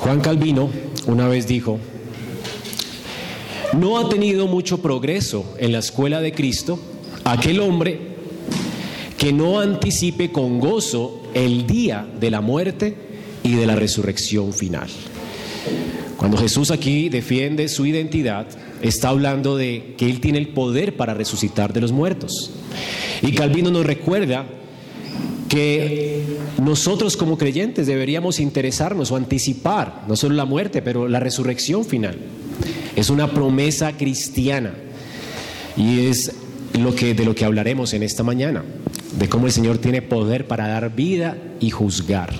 Juan Calvino una vez dijo, no ha tenido mucho progreso en la escuela de Cristo aquel hombre que no anticipe con gozo el día de la muerte y de la resurrección final. Cuando Jesús aquí defiende su identidad, está hablando de que Él tiene el poder para resucitar de los muertos. Y Calvino nos recuerda que nosotros como creyentes deberíamos interesarnos o anticipar no solo la muerte, pero la resurrección final. Es una promesa cristiana y es lo que, de lo que hablaremos en esta mañana, de cómo el Señor tiene poder para dar vida y juzgar.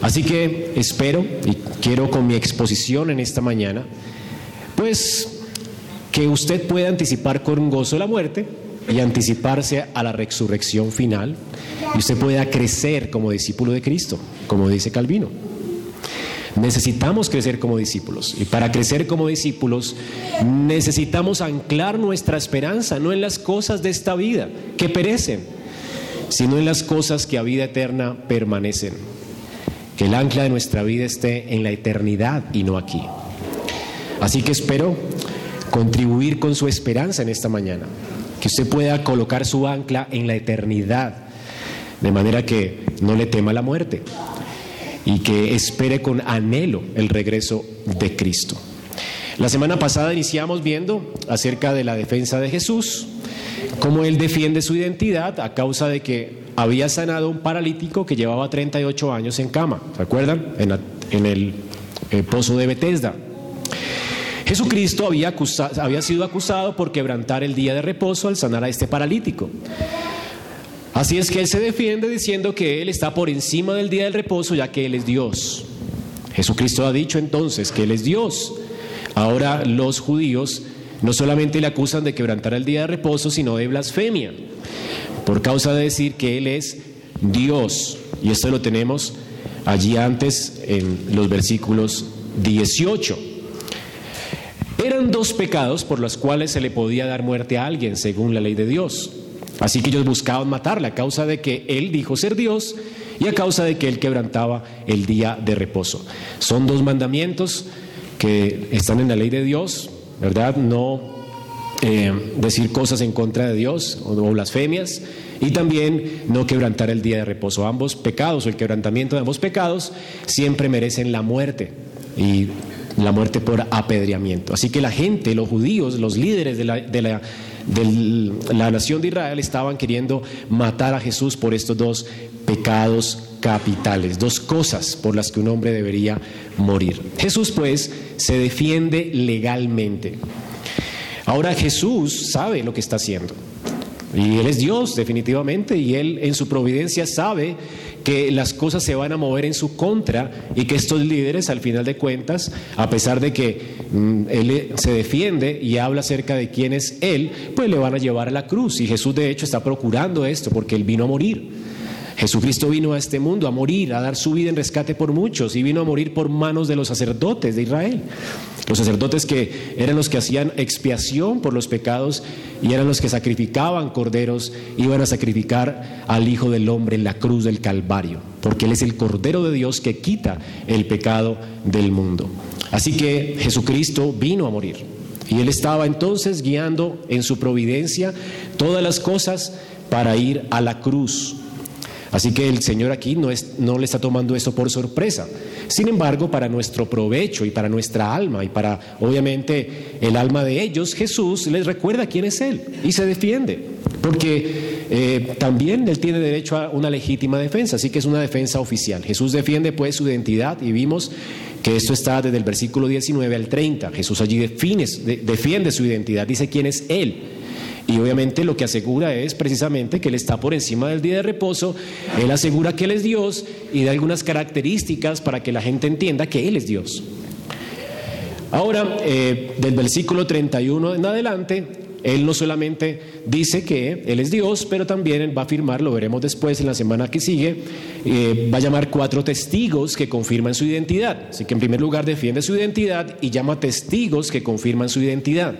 Así que espero y quiero con mi exposición en esta mañana, pues que usted pueda anticipar con gozo la muerte y anticiparse a la resurrección final y usted pueda crecer como discípulo de Cristo, como dice Calvino. Necesitamos crecer como discípulos y para crecer como discípulos necesitamos anclar nuestra esperanza no en las cosas de esta vida que perecen, sino en las cosas que a vida eterna permanecen. Que el ancla de nuestra vida esté en la eternidad y no aquí. Así que espero contribuir con su esperanza en esta mañana que usted pueda colocar su ancla en la eternidad, de manera que no le tema la muerte y que espere con anhelo el regreso de Cristo. La semana pasada iniciamos viendo acerca de la defensa de Jesús, cómo él defiende su identidad a causa de que había sanado un paralítico que llevaba 38 años en cama, ¿se acuerdan? En, el eh, pozo de Bethesda. Jesucristo había, había sido acusado por quebrantar el día de reposo al sanar a este paralítico. Así es que él se defiende diciendo que él está por encima del día del reposo ya que él es Dios. Jesucristo ha dicho entonces que él es Dios. Ahora los judíos no solamente le acusan de quebrantar el día de reposo, sino de blasfemia, por causa de decir que él es Dios. Y esto lo tenemos allí antes en los versículos 18. Eran dos pecados por los cuales se le podía dar muerte a alguien según la ley de Dios. Así que ellos buscaban matarle a causa de que él dijo ser Dios y a causa de que él quebrantaba el día de reposo. Son dos mandamientos que están en la ley de Dios, ¿verdad? No eh, decir cosas en contra de Dios o, o blasfemias y también no quebrantar el día de reposo. Ambos pecados o el quebrantamiento de ambos pecados siempre merecen la muerte y la muerte por apedreamiento. Así que la gente, los judíos, los líderes de la, de la, nación de Israel estaban queriendo matar a Jesús por estos dos pecados capitales, dos cosas por las que un hombre debería morir. Jesús pues se defiende legalmente. Ahora Jesús sabe lo que está haciendo. Y Él es Dios, definitivamente, y Él en su providencia sabe que las cosas se van a mover en su contra y que estos líderes, al final de cuentas, a pesar de que mm, Él se defiende y habla acerca de quién es Él, pues le van a llevar a la cruz. Y Jesús, de hecho, está procurando esto porque Él vino a morir. Jesucristo vino a este mundo a morir, a dar su vida en rescate por muchos y vino a morir por manos de los sacerdotes de Israel. Los sacerdotes que eran los que hacían expiación por los pecados y eran los que sacrificaban corderos, iban a sacrificar al Hijo del Hombre en la cruz del Calvario, porque Él es el Cordero de Dios que quita el pecado del mundo. Así que Jesucristo vino a morir y Él estaba entonces guiando en su providencia todas las cosas para ir a la cruz Así que el Señor aquí no, le está tomando eso por sorpresa. Sin embargo, para nuestro provecho y para nuestra alma y para obviamente el alma de ellos, Jesús les recuerda quién es Él y se defiende. Porque eh, también Él tiene derecho a una legítima defensa, así que es una defensa oficial. Jesús defiende pues su identidad y vimos que esto está desde el versículo 19 al 30. Jesús allí define, defiende su identidad, dice quién es Él. Y obviamente lo que asegura es precisamente que Él está por encima del día de reposo, Él asegura que Él es Dios y da algunas características para que la gente entienda que Él es Dios. Ahora, eh, del versículo 31 en adelante, Él no solamente dice que Él es Dios, pero también Él va a afirmar, lo veremos después en la semana que sigue, eh, va a llamar cuatro testigos que confirman su identidad. Así que en primer lugar defiende su identidad y llama testigos que confirman su identidad.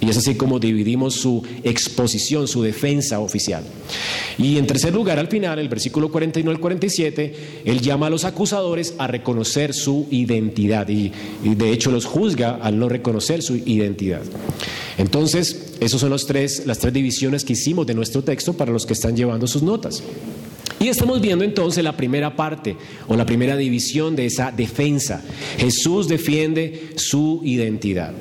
Y es así como dividimos su exposición, su defensa oficial. Y en tercer lugar, al final, el versículo 41 al 47, él llama a los acusadores a reconocer su identidad y, de hecho los juzga al no reconocer su identidad. Entonces, esas son los tres, las tres divisiones que hicimos de nuestro texto para los que están llevando sus notas. Y estamos viendo entonces la primera parte o la primera división de esa defensa. Jesús defiende su identidad.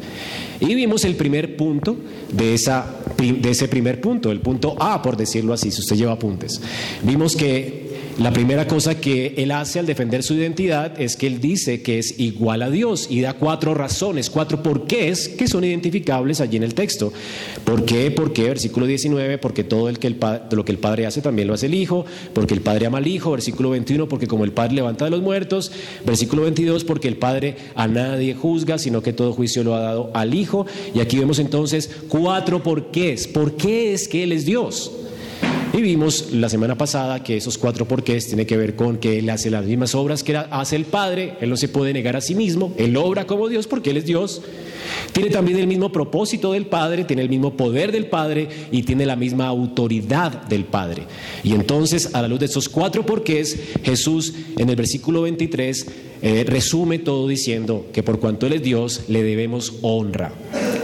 Y vimos el primer punto de, esa, de ese primer punto, el punto A, por decirlo así, si usted lleva apuntes. Vimos que la primera cosa que él hace al defender su identidad es que él dice que es igual a Dios y da cuatro razones, cuatro porqués que son identificables allí en el texto. ¿Por qué? ¿Por qué? Versículo 19, porque todo el que el, lo que el Padre hace también lo hace el Hijo, porque el Padre ama al Hijo. Versículo 21, porque como el Padre levanta de los muertos. Versículo 22, porque el Padre a nadie juzga, sino que todo juicio lo ha dado al Hijo. Y aquí vemos entonces cuatro porqués. ¿Por qué es que Él es Dios? Vimos la semana pasada que esos cuatro porqués tienen que ver con que Él hace las mismas obras que hace el Padre, Él no se puede negar a sí mismo, Él obra como Dios porque Él es Dios. Tiene también el mismo propósito del Padre, tiene el mismo poder del Padre y tiene la misma autoridad del Padre. Y entonces, a la luz de esos cuatro porqués, Jesús en el versículo 23 eh, resume todo diciendo que por cuanto Él es Dios, le debemos honra.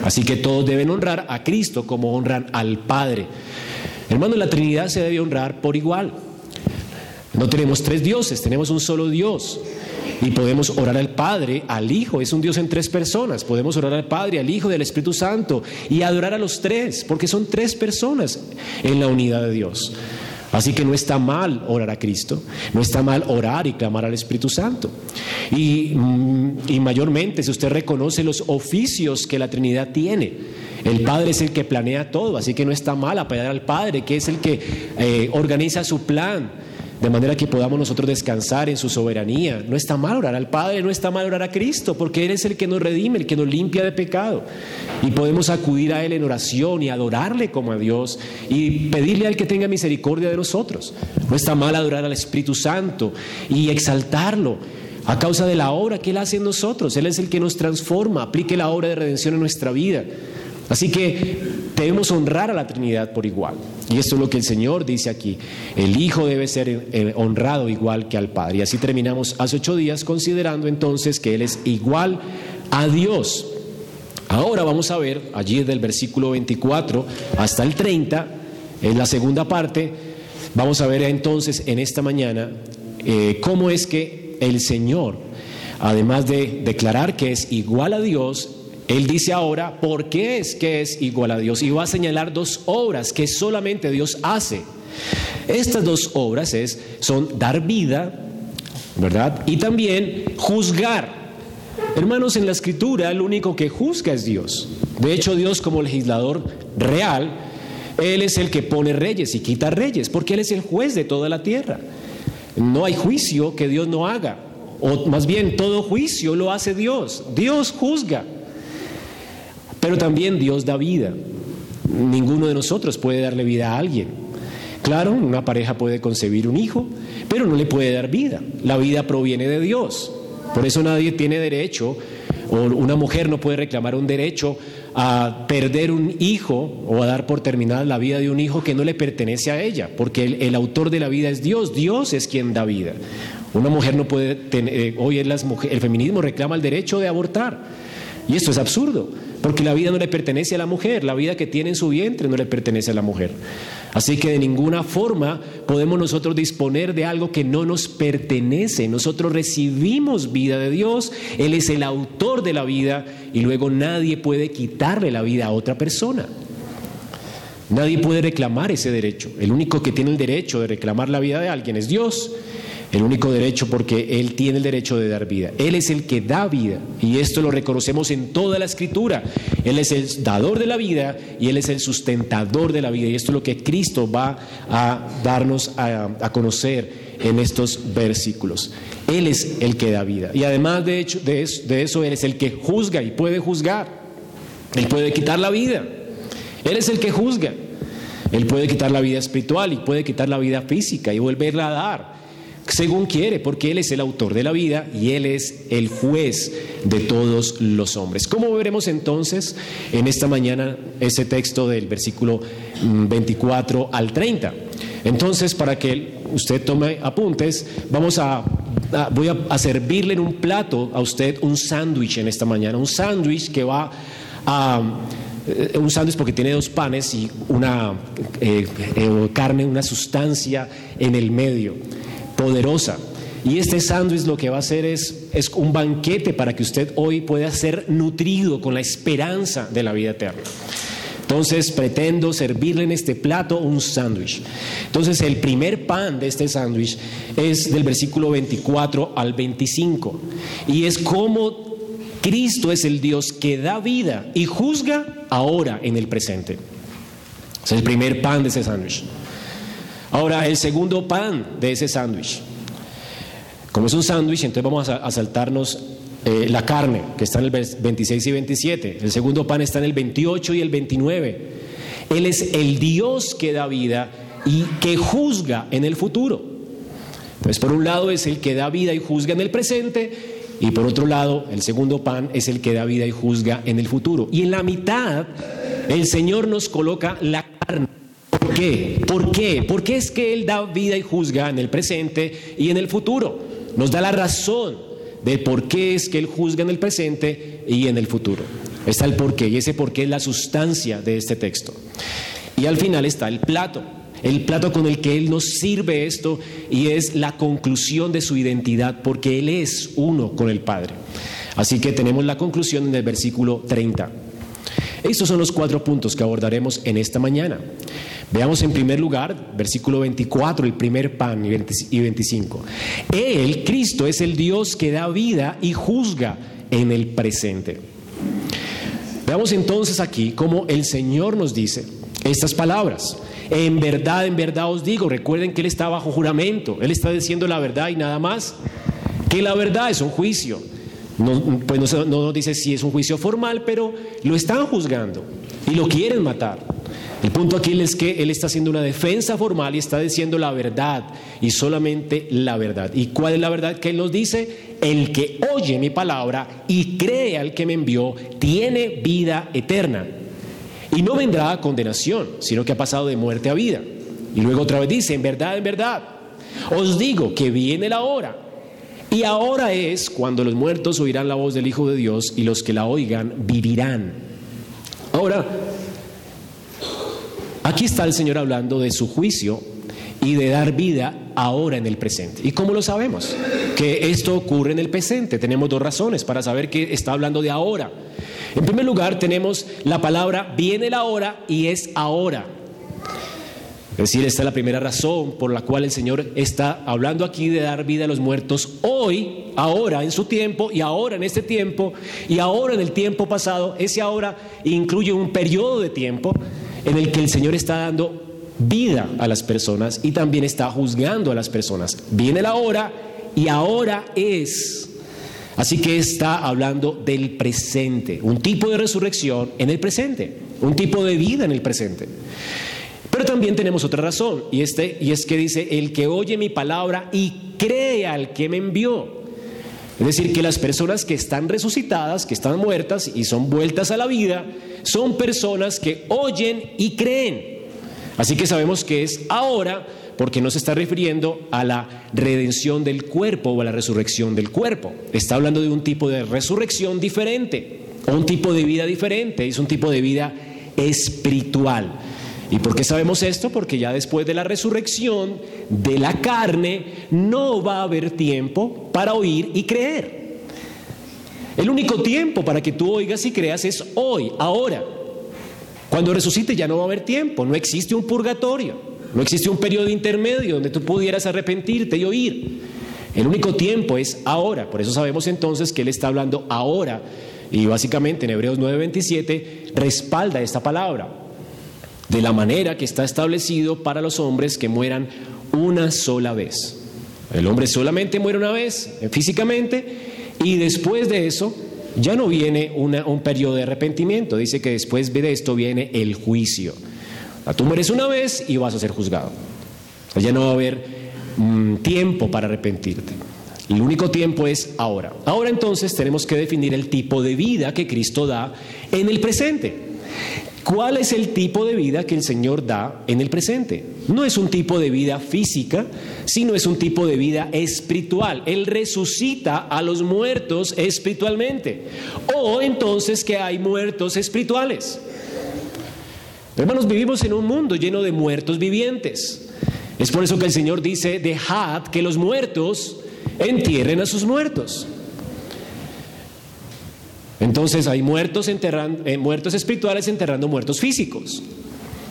Así que todos deben honrar a Cristo como honran al Padre. Hermano, la Trinidad se debe honrar por igual. No tenemos tres dioses, tenemos un solo Dios. Y podemos orar al Padre, al Hijo, es un Dios en tres personas. Podemos orar al Padre, al Hijo, del Espíritu Santo y adorar a los tres, porque son tres personas en la unidad de Dios. Así que no está mal orar a Cristo, no está mal orar y clamar al Espíritu Santo. Y, mm, y mayormente si usted reconoce los oficios que la Trinidad tiene, el Padre es el que planea todo, así que no está mal apoyar al Padre, que es el que eh, organiza su plan, de manera que podamos nosotros descansar en su soberanía. No está mal orar al Padre, no está mal orar a Cristo, porque Él es el que nos redime, el que nos limpia de pecado. Y podemos acudir a Él en oración y adorarle como a Dios y pedirle al que tenga misericordia de nosotros. No está mal adorar al Espíritu Santo y exaltarlo a causa de la obra que Él hace en nosotros. Él es el que nos transforma, aplique la obra de redención en nuestra vida. Así que debemos honrar a la Trinidad por igual. Y esto es lo que el Señor dice aquí. El Hijo debe ser eh, honrado igual que al Padre. Y así terminamos hace ocho días considerando entonces que Él es igual a Dios. Ahora vamos a ver allí del versículo 24 hasta el 30, en la segunda parte, vamos a ver entonces en esta mañana eh, cómo es que el Señor, además de declarar que es igual a Dios, él dice ahora, ¿por qué es que es igual a Dios? Y va a señalar dos obras que solamente Dios hace. Estas dos obras es, son dar vida, ¿verdad? Y también juzgar. Hermanos, en la escritura el único que juzga es Dios. De hecho, Dios como legislador real, Él es el que pone reyes y quita reyes, porque Él es el juez de toda la tierra. No hay juicio que Dios no haga, o más bien todo juicio lo hace Dios. Dios juzga. Pero también Dios da vida. Ninguno de nosotros puede darle vida a alguien. Claro, una pareja puede concebir un hijo, pero no le puede dar vida. La vida proviene de Dios. Por eso nadie tiene derecho, o una mujer no puede reclamar un derecho a perder un hijo o a dar por terminada la vida de un hijo que no le pertenece a ella, porque el, autor de la vida es Dios, Dios es quien da vida. Una mujer no puede tener, eh, hoy las el feminismo reclama el derecho de abortar, y esto es absurdo. Porque la vida no le pertenece a la mujer, la vida que tiene en su vientre no le pertenece a la mujer. Así que de ninguna forma podemos nosotros disponer de algo que no nos pertenece. Nosotros recibimos vida de Dios, Él es el autor de la vida y luego nadie puede quitarle la vida a otra persona. Nadie puede reclamar ese derecho. El único que tiene el derecho de reclamar la vida de alguien es Dios el único derecho porque Él tiene el derecho de dar vida. Él es el que da vida y esto lo reconocemos en toda la escritura. Él es el dador de la vida y Él es el sustentador de la vida y esto es lo que Cristo va a darnos a, conocer en estos versículos. Él es el que da vida y además de, hecho, de, eso, de eso Él es el que juzga y puede juzgar. Él puede quitar la vida. Él es el que juzga. Él puede quitar la vida espiritual y puede quitar la vida física y volverla a dar. Según quiere, porque Él es el autor de la vida y Él es el juez de todos los hombres. ¿Cómo veremos entonces en esta mañana ese texto del versículo 24 mm, al 30? Entonces, para que usted tome apuntes, vamos a, voy a, servirle en un plato a usted un sándwich en esta mañana, un sándwich que va a eh, un sándwich porque tiene dos panes y una eh, eh, carne, una sustancia en el medio poderosa. Y este sándwich lo que va a hacer es, es un banquete para que usted hoy pueda ser nutrido con la esperanza de la vida eterna. Entonces pretendo servirle en este plato un sándwich. Entonces el primer pan de este sándwich es del versículo 24 al 25. Y es como Cristo es el Dios que da vida y juzga ahora en el presente. Es el primer pan de ese sándwich. Ahora, el segundo pan de ese sándwich. Como es un sándwich, entonces vamos a, saltarnos eh, la carne, que está en el 26 y 27. El segundo pan está en el 28 y el 29. Él es el Dios que da vida y que juzga en el futuro. Pues por un lado es el que da vida y juzga en el presente, y por otro lado, el segundo pan es el que da vida y juzga en el futuro. Y en la mitad, el Señor nos coloca la ¿Por qué? ¿Por qué? Es que Él da vida y juzga en el presente y en el futuro. Nos da la razón de por qué es que Él juzga en el presente y en el futuro. Está el porqué y ese porqué es la sustancia de este texto. Y al final está el plato, el plato con el que Él nos sirve esto y es la conclusión de su identidad porque Él es uno con el Padre. Así que tenemos la conclusión en el versículo 30. Estos son los cuatro puntos que abordaremos en esta mañana. Veamos en primer lugar, versículo 24, el primer pan y 25. Él, Cristo, es el Dios que da vida y juzga en el presente. Veamos entonces aquí cómo el Señor nos dice estas palabras. En verdad, en verdad os digo, recuerden que Él está bajo juramento, Él está diciendo la verdad y nada más, que la verdad es un juicio. No, pues no, no dice si es un juicio formal, pero lo están juzgando y lo quieren matar. El punto aquí es que él está haciendo una defensa formal y está diciendo la verdad y solamente la verdad. ¿Y cuál es la verdad que él nos dice? El que oye mi palabra y cree al que me envió tiene vida eterna. Y no vendrá a condenación, sino que ha pasado de muerte a vida. Y luego otra vez dice, en verdad, en verdad, os digo que viene la hora. Y ahora es cuando los muertos oirán la voz del Hijo de Dios y los que la oigan vivirán. Ahora, Aquí está el Señor hablando de su juicio y de dar vida ahora en el presente. ¿Y cómo lo sabemos? Que esto ocurre en el presente. Tenemos dos razones para saber que está hablando de ahora. En primer lugar, tenemos la palabra viene la hora y es ahora. Es decir, esta es la primera razón por la cual el Señor está hablando aquí de dar vida a los muertos hoy, ahora, en su tiempo, y ahora en este tiempo, y ahora en el tiempo pasado. Ese ahora incluye un periodo de tiempo en el que el Señor está dando vida a las personas y también está juzgando a las personas. Viene la hora y ahora es. Así que está hablando del presente, un tipo de resurrección en el presente, un tipo de vida en el presente. Pero también tenemos otra razón, y, este, y es que dice, el que oye mi palabra y cree al que me envió. Es decir, que las personas que están resucitadas, que están muertas y son vueltas a la vida, son personas que oyen y creen. Así que sabemos que es ahora porque no se está refiriendo a la redención del cuerpo o a la resurrección del cuerpo. Está hablando de un tipo de resurrección diferente, o un tipo de vida diferente, es un tipo de vida espiritual. ¿Y por qué sabemos esto? Porque ya después de la resurrección de la carne no va a haber tiempo para oír y creer. El único tiempo para que tú oigas y creas es hoy, ahora. Cuando resucite ya no va a haber tiempo, no existe un purgatorio, no existe un periodo intermedio donde tú pudieras arrepentirte y oír. El único tiempo es ahora, por eso sabemos entonces que Él está hablando ahora y básicamente en Hebreos 9:27 respalda esta palabra de la manera que está establecido para los hombres que mueran una sola vez. El hombre solamente muere una vez eh, físicamente y después de eso ya no viene un periodo de arrepentimiento. Dice que después de esto viene el juicio. Tú mueres una vez y vas a ser juzgado. Ya no va a haber mm, tiempo para arrepentirte. El único tiempo es ahora. Ahora entonces tenemos que definir el tipo de vida que Cristo da en el presente. ¿Cuál es el tipo de vida que el Señor da en el presente? No es un tipo de vida física, sino es un tipo de vida espiritual. Él resucita a los muertos espiritualmente. O entonces que hay muertos espirituales. Hermanos, vivimos en un mundo lleno de muertos vivientes. Es por eso que el Señor dice, dejad que los muertos entierren a sus muertos. Entonces hay muertos, enterrando, eh, muertos espirituales enterrando muertos físicos.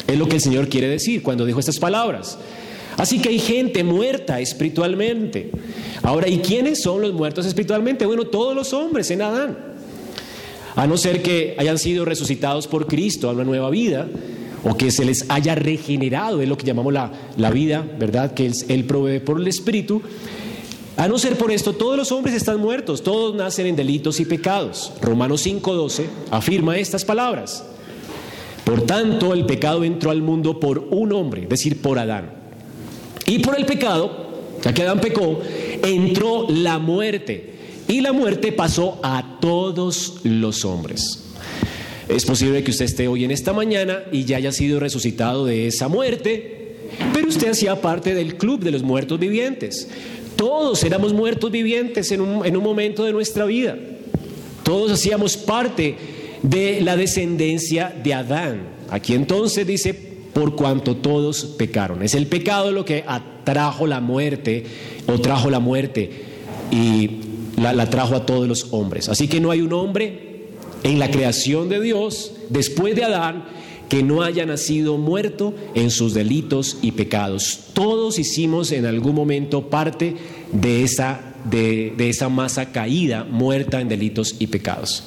Es lo que el Señor quiere decir cuando dijo estas palabras. Así que hay gente muerta espiritualmente. Ahora, ¿y quiénes son los muertos espiritualmente? Bueno, todos los hombres en Adán. A no ser que hayan sido resucitados por Cristo a una nueva vida, o que se les haya regenerado, es lo que llamamos la, la vida, ¿verdad? Que él, él provee por el Espíritu. A no ser por esto, todos los hombres están muertos, todos nacen en delitos y pecados. Romanos 5:12 afirma estas palabras. Por tanto, el pecado entró al mundo por un hombre, es decir, por Adán. Y por el pecado, ya que Adán pecó, entró la muerte. Y la muerte pasó a todos los hombres. Es posible que usted esté hoy en esta mañana y ya haya sido resucitado de esa muerte, pero usted hacía parte del club de los muertos vivientes. Todos éramos muertos vivientes en un, en un momento de nuestra vida. Todos hacíamos parte de la descendencia de Adán. Aquí entonces dice, por cuanto todos pecaron. Es el pecado lo que atrajo la muerte o trajo la muerte y la, la, trajo a todos los hombres. Así que no hay un hombre en la creación de Dios, después de Adán, que no haya nacido muerto en sus delitos y pecados. Todos hicimos en algún momento parte de esa, de, de esa masa caída, muerta en delitos y pecados.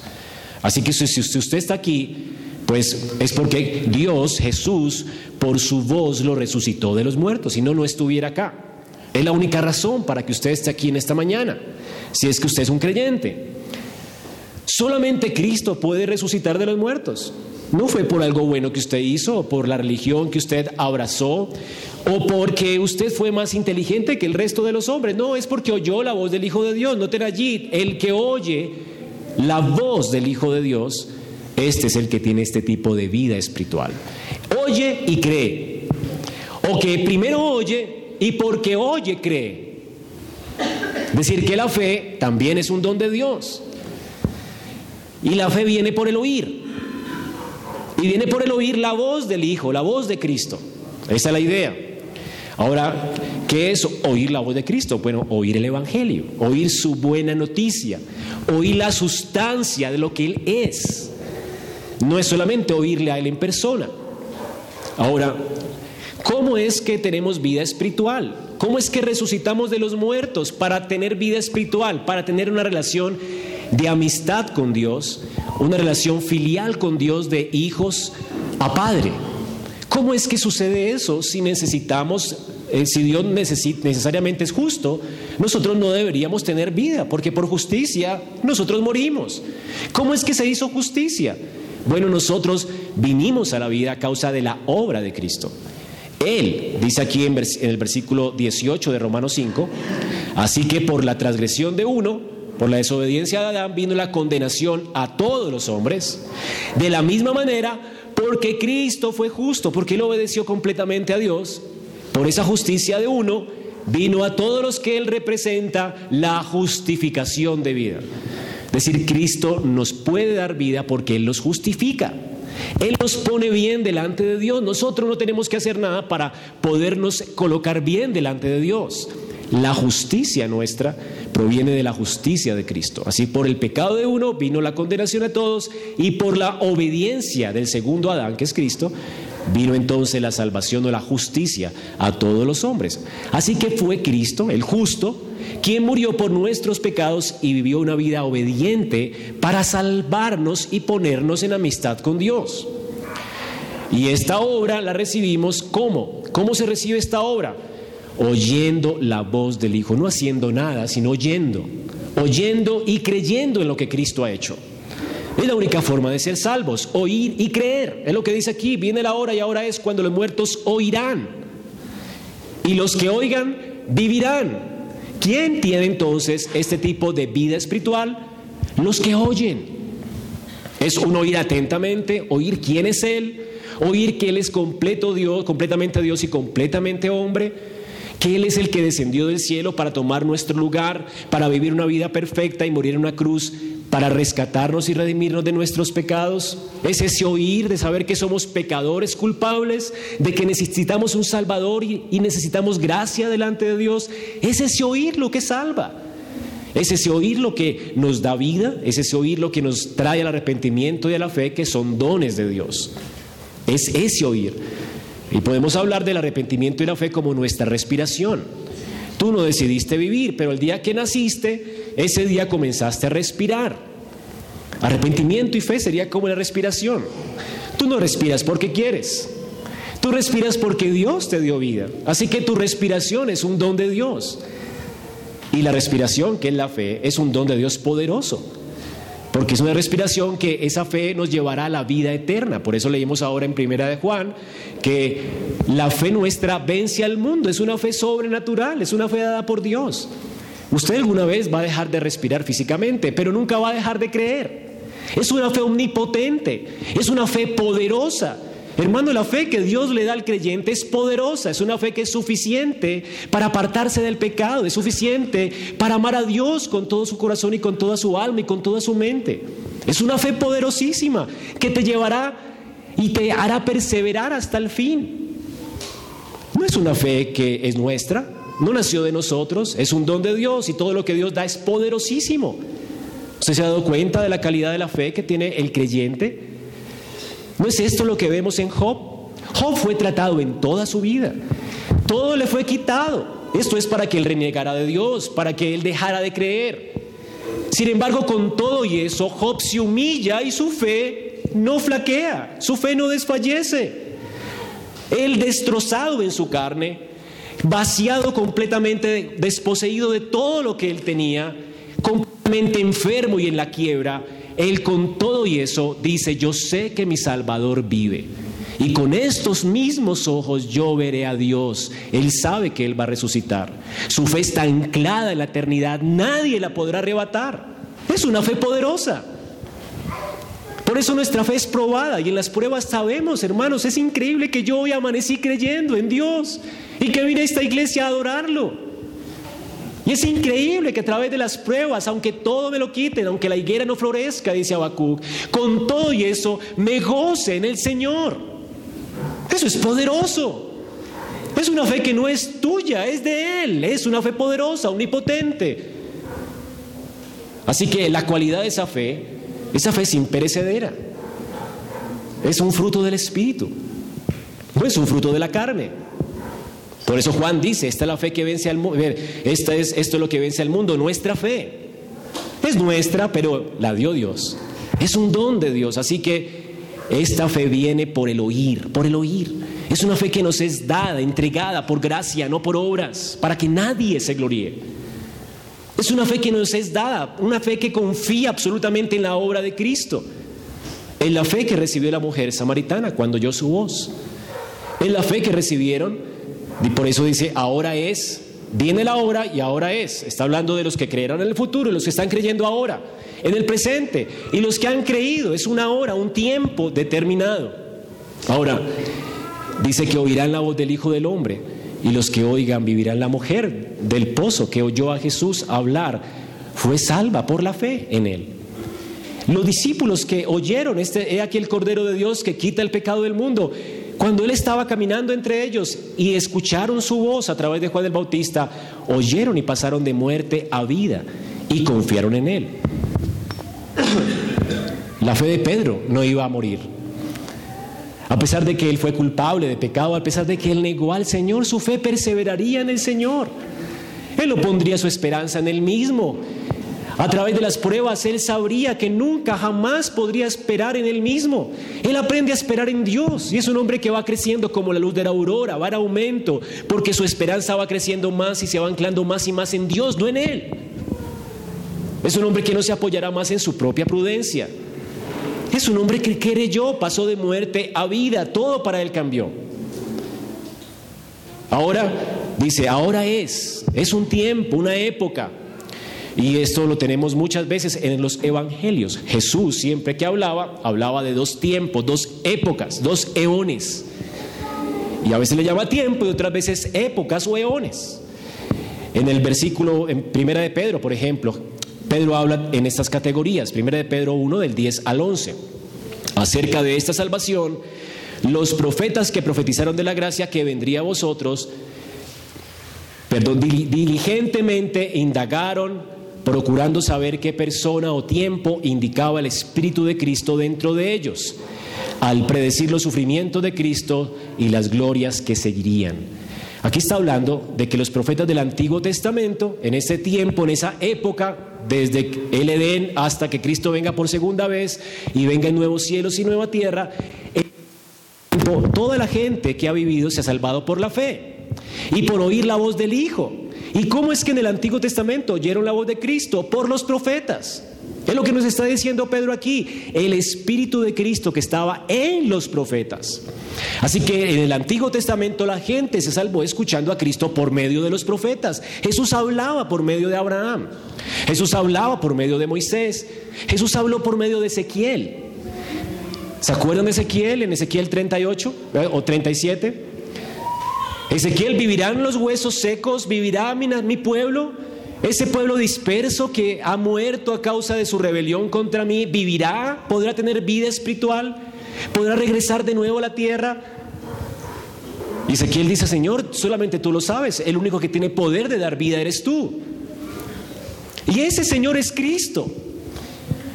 Así que si usted está aquí, pues es porque Dios, Jesús, por su voz lo resucitó de los muertos, si no, no estuviera acá. Es la única razón para que usted esté aquí en esta mañana, si es que usted es un creyente. Solamente Cristo puede resucitar de los muertos. No fue por algo bueno que usted hizo, o por la religión que usted abrazó, o porque usted fue más inteligente que el resto de los hombres. No, es porque oyó la voz del Hijo de Dios. No te allí. El que oye la voz del Hijo de Dios, este es el que tiene este tipo de vida espiritual. Oye y cree. O que primero oye y porque oye cree. Decir que la fe también es un don de Dios. Y la fe viene por el oír. Y viene por el oír la voz del Hijo, la voz de Cristo. Esa es la idea. Ahora, ¿qué es oír la voz de Cristo? Bueno, oír el Evangelio, oír su buena noticia, oír la sustancia de lo que Él es. No es solamente oírle a Él en persona. Ahora, ¿cómo es que tenemos vida espiritual? ¿Cómo es que resucitamos de los muertos para tener vida espiritual, para tener una relación de amistad con Dios, una relación filial con Dios de hijos a padre. ¿Cómo es que sucede eso si necesitamos, eh, si Dios necesariamente es justo, nosotros no deberíamos tener vida, porque por justicia nosotros morimos? ¿Cómo es que se hizo justicia? Bueno, nosotros vinimos a la vida a causa de la obra de Cristo. Él, dice aquí en, en el versículo 18 de Romanos 5, así que por la transgresión de uno, por la desobediencia de Adán vino la condenación a todos los hombres. De la misma manera, porque Cristo fue justo, porque Él obedeció completamente a Dios, por esa justicia de uno, vino a todos los que Él representa la justificación de vida. Es decir, Cristo nos puede dar vida porque Él nos justifica. Él nos pone bien delante de Dios. Nosotros no tenemos que hacer nada para podernos colocar bien delante de Dios. La justicia nuestra proviene de la justicia de Cristo. Así por el pecado de uno vino la condenación a todos y por la obediencia del segundo Adán, que es Cristo, vino entonces la salvación o la justicia a todos los hombres. Así que fue Cristo, el justo, quien murió por nuestros pecados y vivió una vida obediente para salvarnos y ponernos en amistad con Dios. Y esta obra la recibimos ¿cómo? ¿Cómo se recibe esta obra? Oyendo la voz del Hijo, no haciendo nada, sino oyendo, oyendo y creyendo en lo que Cristo ha hecho. Es la única forma de ser salvos, oír y creer. Es lo que dice aquí, viene la hora y ahora es cuando los muertos oirán. Y los que oigan vivirán. ¿Quién tiene entonces este tipo de vida espiritual? Los que oyen. Es un oír atentamente, oír quién es Él, oír que Él es completo Dios, completamente Dios y completamente hombre, que Él es el que descendió del cielo para tomar nuestro lugar, para vivir una vida perfecta y morir en una cruz para rescatarnos y redimirnos de nuestros pecados. Es ese oír de saber que somos pecadores culpables, de que necesitamos un Salvador y, necesitamos gracia delante de Dios. Es ese oír lo que salva. Es ese oír lo que nos da vida, es ese oír lo que nos trae al arrepentimiento y a la fe, que son dones de Dios. Es ese oír. Y podemos hablar del arrepentimiento y la fe como nuestra respiración. Tú no decidiste vivir, pero el día que naciste, ese día comenzaste a respirar. Arrepentimiento y fe sería como la respiración. Tú no respiras porque quieres. Tú respiras porque Dios te dio vida. Así que tu respiración es un don de Dios. Y la respiración, que es la fe, es un don de Dios poderoso. Porque es una respiración que esa fe nos llevará a la vida eterna. Por eso leímos ahora en Primera de Juan que la fe nuestra vence al mundo. Es una fe sobrenatural, es una fe dada por Dios. Usted alguna vez va a dejar de respirar físicamente, pero nunca va a dejar de creer. Es una fe omnipotente, es una fe poderosa. Hermano, la fe que Dios le da al creyente es poderosa, es una fe que es suficiente para apartarse del pecado, es suficiente para amar a Dios con todo su corazón y con toda su alma y con toda su mente. Es una fe poderosísima que te llevará y te hará perseverar hasta el fin. No es una fe que es nuestra, no nació de nosotros, es un don de Dios y todo lo que Dios da es poderosísimo. ¿Usted se ha dado cuenta de la calidad de la fe que tiene el creyente? ¿No es esto lo que vemos en Job? Job fue tratado en toda su vida. Todo le fue quitado. Esto es para que él renegara de Dios, para que él dejara de creer. Sin embargo, con todo y eso, Job se humilla y su fe no flaquea, su fe no desfallece. Él destrozado en su carne, vaciado completamente, desposeído de todo lo que él tenía, completamente enfermo y en la quiebra, él con todo y eso dice, yo sé que mi Salvador vive. Y con estos mismos ojos yo veré a Dios. Él sabe que Él va a resucitar. Su fe está anclada en la eternidad. Nadie la podrá arrebatar. Es una fe poderosa. Por eso nuestra fe es probada y en las pruebas sabemos, hermanos, es increíble que yo hoy amanecí creyendo en Dios y que vine a esta iglesia a adorarlo. Y es increíble que a través de las pruebas, aunque todo me lo quiten, aunque la higuera no florezca, dice Habacuc, con todo y eso me goce en el Señor. Eso es poderoso. Es una fe que no es tuya, es de Él. Es una fe poderosa, omnipotente. Así que la cualidad de esa fe, esa fe es imperecedera. Es un fruto del Espíritu. No es un fruto de la carne. Por eso Juan dice, esta es la fe que vence al mundo. Esta es, esto es lo que vence al mundo, nuestra fe. Es nuestra, pero la dio Dios. Es un don de Dios. Así que esta fe viene por el oír, por el oír. Es una fe que nos es dada, entregada por gracia, no por obras, para que nadie se gloríe. Es una fe que nos es dada, una fe que confía absolutamente en la obra de Cristo. En la fe que recibió la mujer samaritana cuando oyó su voz. En la fe que recibieron y por eso dice, ahora es, viene la hora y ahora es. Está hablando de los que creerán en el futuro los que están creyendo ahora, en el presente. Y los que han creído, es una hora, un tiempo determinado. Ahora, dice que oirán la voz del Hijo del Hombre y los que oigan vivirán la mujer del pozo que oyó a Jesús hablar. Fue salva por la fe en él. Los discípulos que oyeron, este, he aquí el Cordero de Dios que quita el pecado del mundo, cuando él estaba caminando entre ellos y escucharon su voz a través de Juan el Bautista, oyeron y pasaron de muerte a vida y confiaron en él. La fe de Pedro no iba a morir. A pesar de que él fue culpable de pecado, a pesar de que él negó al Señor, su fe perseveraría en el Señor. Él no pondría su esperanza en él mismo. A través de las pruebas, él sabría que nunca, jamás podría esperar en él mismo. Él aprende a esperar en Dios y es un hombre que va creciendo como la luz de la aurora, va en aumento, porque su esperanza va creciendo más y se va anclando más y más en Dios, no en él. Es un hombre que no se apoyará más en su propia prudencia. Es un hombre que creyó, pasó de muerte a vida, todo para él cambió. Ahora Dice, ahora es, es un tiempo, una época. Y esto lo tenemos muchas veces en los evangelios. Jesús siempre que hablaba, hablaba de dos tiempos, dos épocas, dos eones. Y a veces le llama tiempo y otras veces épocas o eones. En el versículo, en Primera de Pedro, por ejemplo, Pedro habla en estas categorías, Primera de Pedro 1 del 10 al 11, acerca de esta salvación. Los profetas que profetizaron de la gracia que vendría a vosotros, perdón, diligentemente indagaron, procurando saber qué persona o tiempo indicaba el Espíritu de Cristo dentro de ellos, al predecir los sufrimientos de Cristo y las glorias que seguirían. Aquí está hablando de que los profetas del Antiguo Testamento, en ese tiempo, en esa época, desde el Edén hasta que Cristo venga por segunda vez y venga en nuevos cielos y nueva tierra, toda la gente que ha vivido se ha salvado por la fe y por oír la voz del Hijo. ¿Y cómo es que en el Antiguo Testamento oyeron la voz de Cristo? Por los profetas. Es lo que nos está diciendo Pedro aquí, el Espíritu de Cristo que estaba en los profetas. Así que en el Antiguo Testamento la gente se salvó escuchando a Cristo por medio de los profetas. Jesús hablaba por medio de Abraham. Jesús hablaba por medio de Moisés. Jesús habló por medio de Ezequiel. ¿Se acuerdan de Ezequiel en Ezequiel 38 eh, o 37? Ezequiel, ¿vivirán los huesos secos? ¿Vivirá mi, mi pueblo? Ese pueblo disperso que ha muerto a causa de su rebelión contra mí, ¿vivirá? ¿Podrá tener vida espiritual? ¿Podrá regresar de nuevo a la tierra? Y Ezequiel dice, Señor, solamente tú lo sabes, el único que tiene poder de dar vida eres tú. Y ese Señor es Cristo.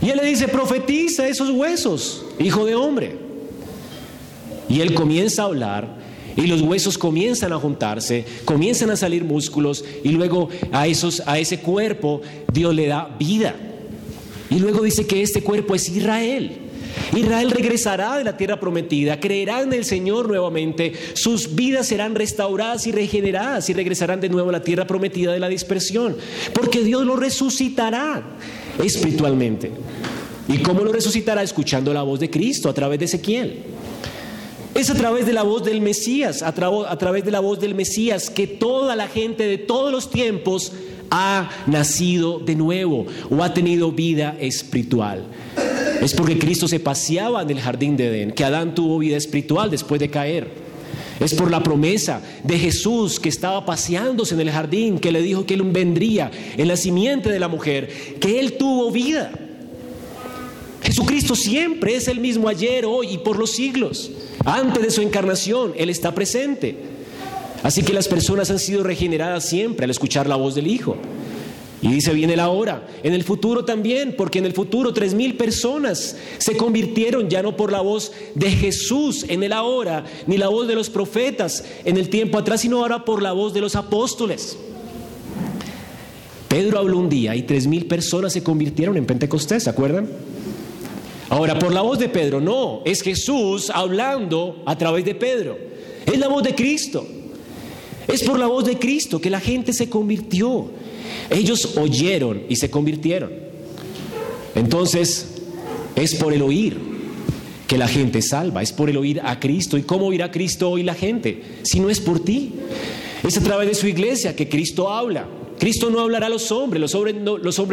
Y él le dice, profetiza esos huesos, hijo de hombre. Y él comienza a hablar y los huesos comienzan a juntarse, comienzan a salir músculos y luego a, esos, a ese cuerpo Dios le da vida. Y luego dice que este cuerpo es Israel. Israel regresará de la tierra prometida, creerá en el Señor nuevamente, sus vidas serán restauradas y regeneradas y regresarán de nuevo a la tierra prometida de la dispersión, porque Dios lo resucitará espiritualmente. ¿Y cómo lo resucitará? Escuchando la voz de Cristo a través de Ezequiel. Es a través de la voz del Mesías, a, través de la voz del Mesías, que toda la gente de todos los tiempos ha nacido de nuevo o ha tenido vida espiritual. Es porque Cristo se paseaba en el jardín de Edén, que Adán tuvo vida espiritual después de caer. Es por la promesa de Jesús que estaba paseándose en el jardín, que le dijo que Él vendría en la simiente de la mujer, que Él tuvo vida. Jesucristo siempre es el mismo ayer, hoy y por los siglos. Antes de su encarnación, Él está presente. Así que las personas han sido regeneradas siempre al escuchar la voz del Hijo. Y dice, viene la hora. En el futuro también, porque en el futuro tres mil personas se convirtieron ya no por la voz de Jesús en el ahora, ni la voz de los profetas en el tiempo atrás, sino ahora por la voz de los apóstoles. Pedro habló un día y tres mil personas se convirtieron en Pentecostés, ¿se acuerdan? Ahora, por la voz de Pedro, no, es Jesús hablando a través de Pedro. Es la voz de Cristo. Es por la voz de Cristo que la gente se convirtió. Ellos oyeron y se convirtieron. Entonces, es por el oír que la gente salva, es por el oír a Cristo. ¿Y cómo oirá Cristo hoy la gente? Si no es por ti. Es a través de su iglesia que Cristo habla. Cristo no hablará a los hombres, los hombres,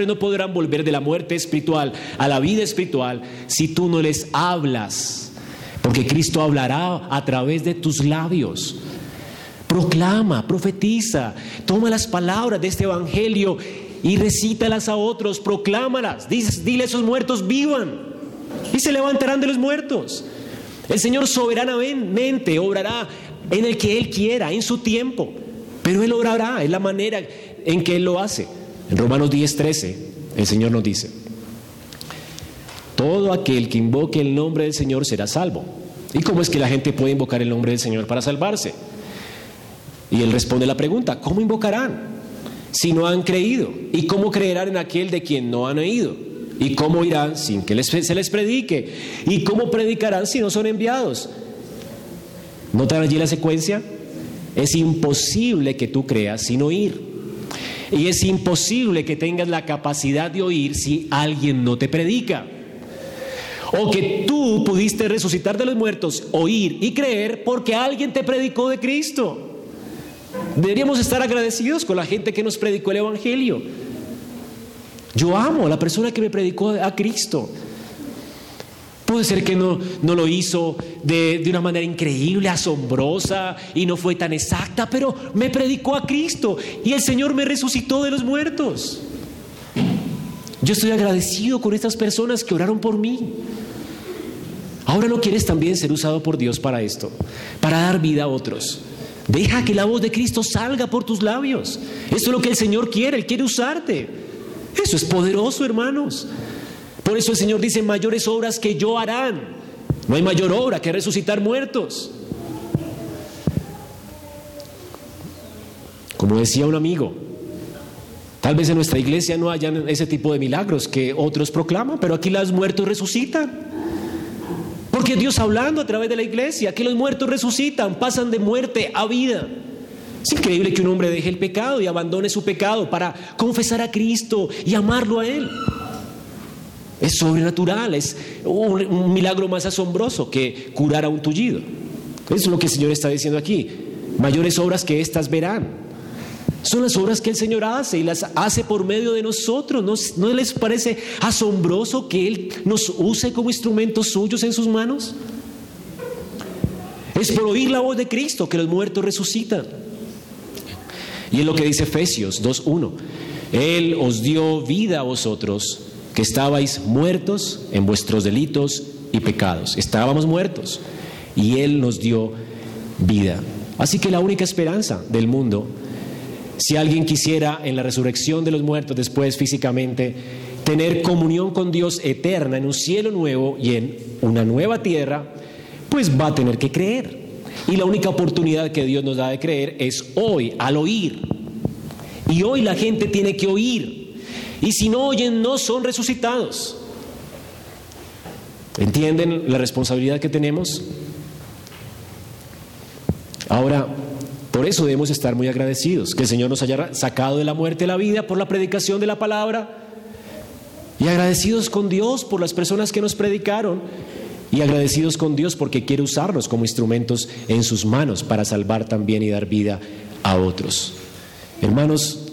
no, podrán volver de la muerte espiritual a la vida espiritual si tú no les hablas, porque Cristo hablará a través de tus labios. Proclama, profetiza, toma las palabras de este Evangelio y recítalas a otros, proclámalas, dile a esos muertos vivan y se levantarán de los muertos. El Señor soberanamente obrará en el que Él quiera, en su tiempo, pero Él obrará, en la manera en que Él lo hace. En Romanos 10:13 el Señor nos dice, todo aquel que invoque el nombre del Señor será salvo. ¿Y cómo es que la gente puede invocar el nombre del Señor para salvarse? Y Él responde la pregunta, ¿cómo invocarán si no han creído? ¿Y cómo creerán en aquel de quien no han oído? ¿Y cómo irán sin que se les predique? ¿Y cómo predicarán si no son enviados? ¿Notan allí la secuencia? Es imposible que tú creas sin oír. Y es imposible que tengas la capacidad de oír si alguien no te predica. O que tú pudiste resucitar de los muertos, oír y creer porque alguien te predicó de Cristo. Deberíamos estar agradecidos con la gente que nos predicó el Evangelio. Yo amo a la persona que me predicó a Cristo. Puede ser que no, no lo hizo de, de, una manera increíble, asombrosa y no fue tan exacta, pero me predicó a Cristo y el Señor me resucitó de los muertos. Yo estoy agradecido con estas personas que oraron por mí. Ahora no quieres también ser usado por Dios para esto, para dar vida a otros. Deja que la voz de Cristo salga por tus labios. Eso es lo que el Señor quiere, Él quiere usarte. Eso es poderoso, hermanos. Por eso el Señor dice, mayores obras que yo harán. No hay mayor obra que resucitar muertos. Como decía un amigo, tal vez en nuestra iglesia no hayan ese tipo de milagros que otros proclaman, pero aquí los muertos resucitan. Porque Dios hablando a través de la iglesia, que los muertos resucitan, pasan de muerte a vida. Es increíble que un hombre deje el pecado y abandone su pecado para confesar a Cristo y amarlo a Él. Es sobrenatural, es un, milagro más asombroso que curar a un tullido. Es lo que el Señor está diciendo aquí. Mayores obras que estas verán. Son las obras que el Señor hace y las hace por medio de nosotros. ¿No, ¿No, les parece asombroso que Él nos use como instrumentos suyos en sus manos? Es por oír la voz de Cristo que los muertos resucitan. Y es lo que dice Efesios 2.1. Él os dio vida a vosotros que estabais muertos en vuestros delitos y pecados. Estábamos muertos y Él nos dio vida. Así que la única esperanza del mundo, si alguien quisiera en la resurrección de los muertos después físicamente tener comunión con Dios eterna en un cielo nuevo y en una nueva tierra, pues va a tener que creer. Y la única oportunidad que Dios nos da de creer es hoy, al oír. Y hoy la gente tiene que oír y si no oyen, no son resucitados. ¿Entienden la responsabilidad que tenemos? Ahora, por eso debemos estar muy agradecidos, que el Señor nos haya sacado de la muerte la vida por la predicación de la palabra. Y agradecidos con Dios por las personas que nos predicaron. Y agradecidos con Dios porque quiere usarnos como instrumentos en sus manos para salvar también y dar vida a otros. Hermanos,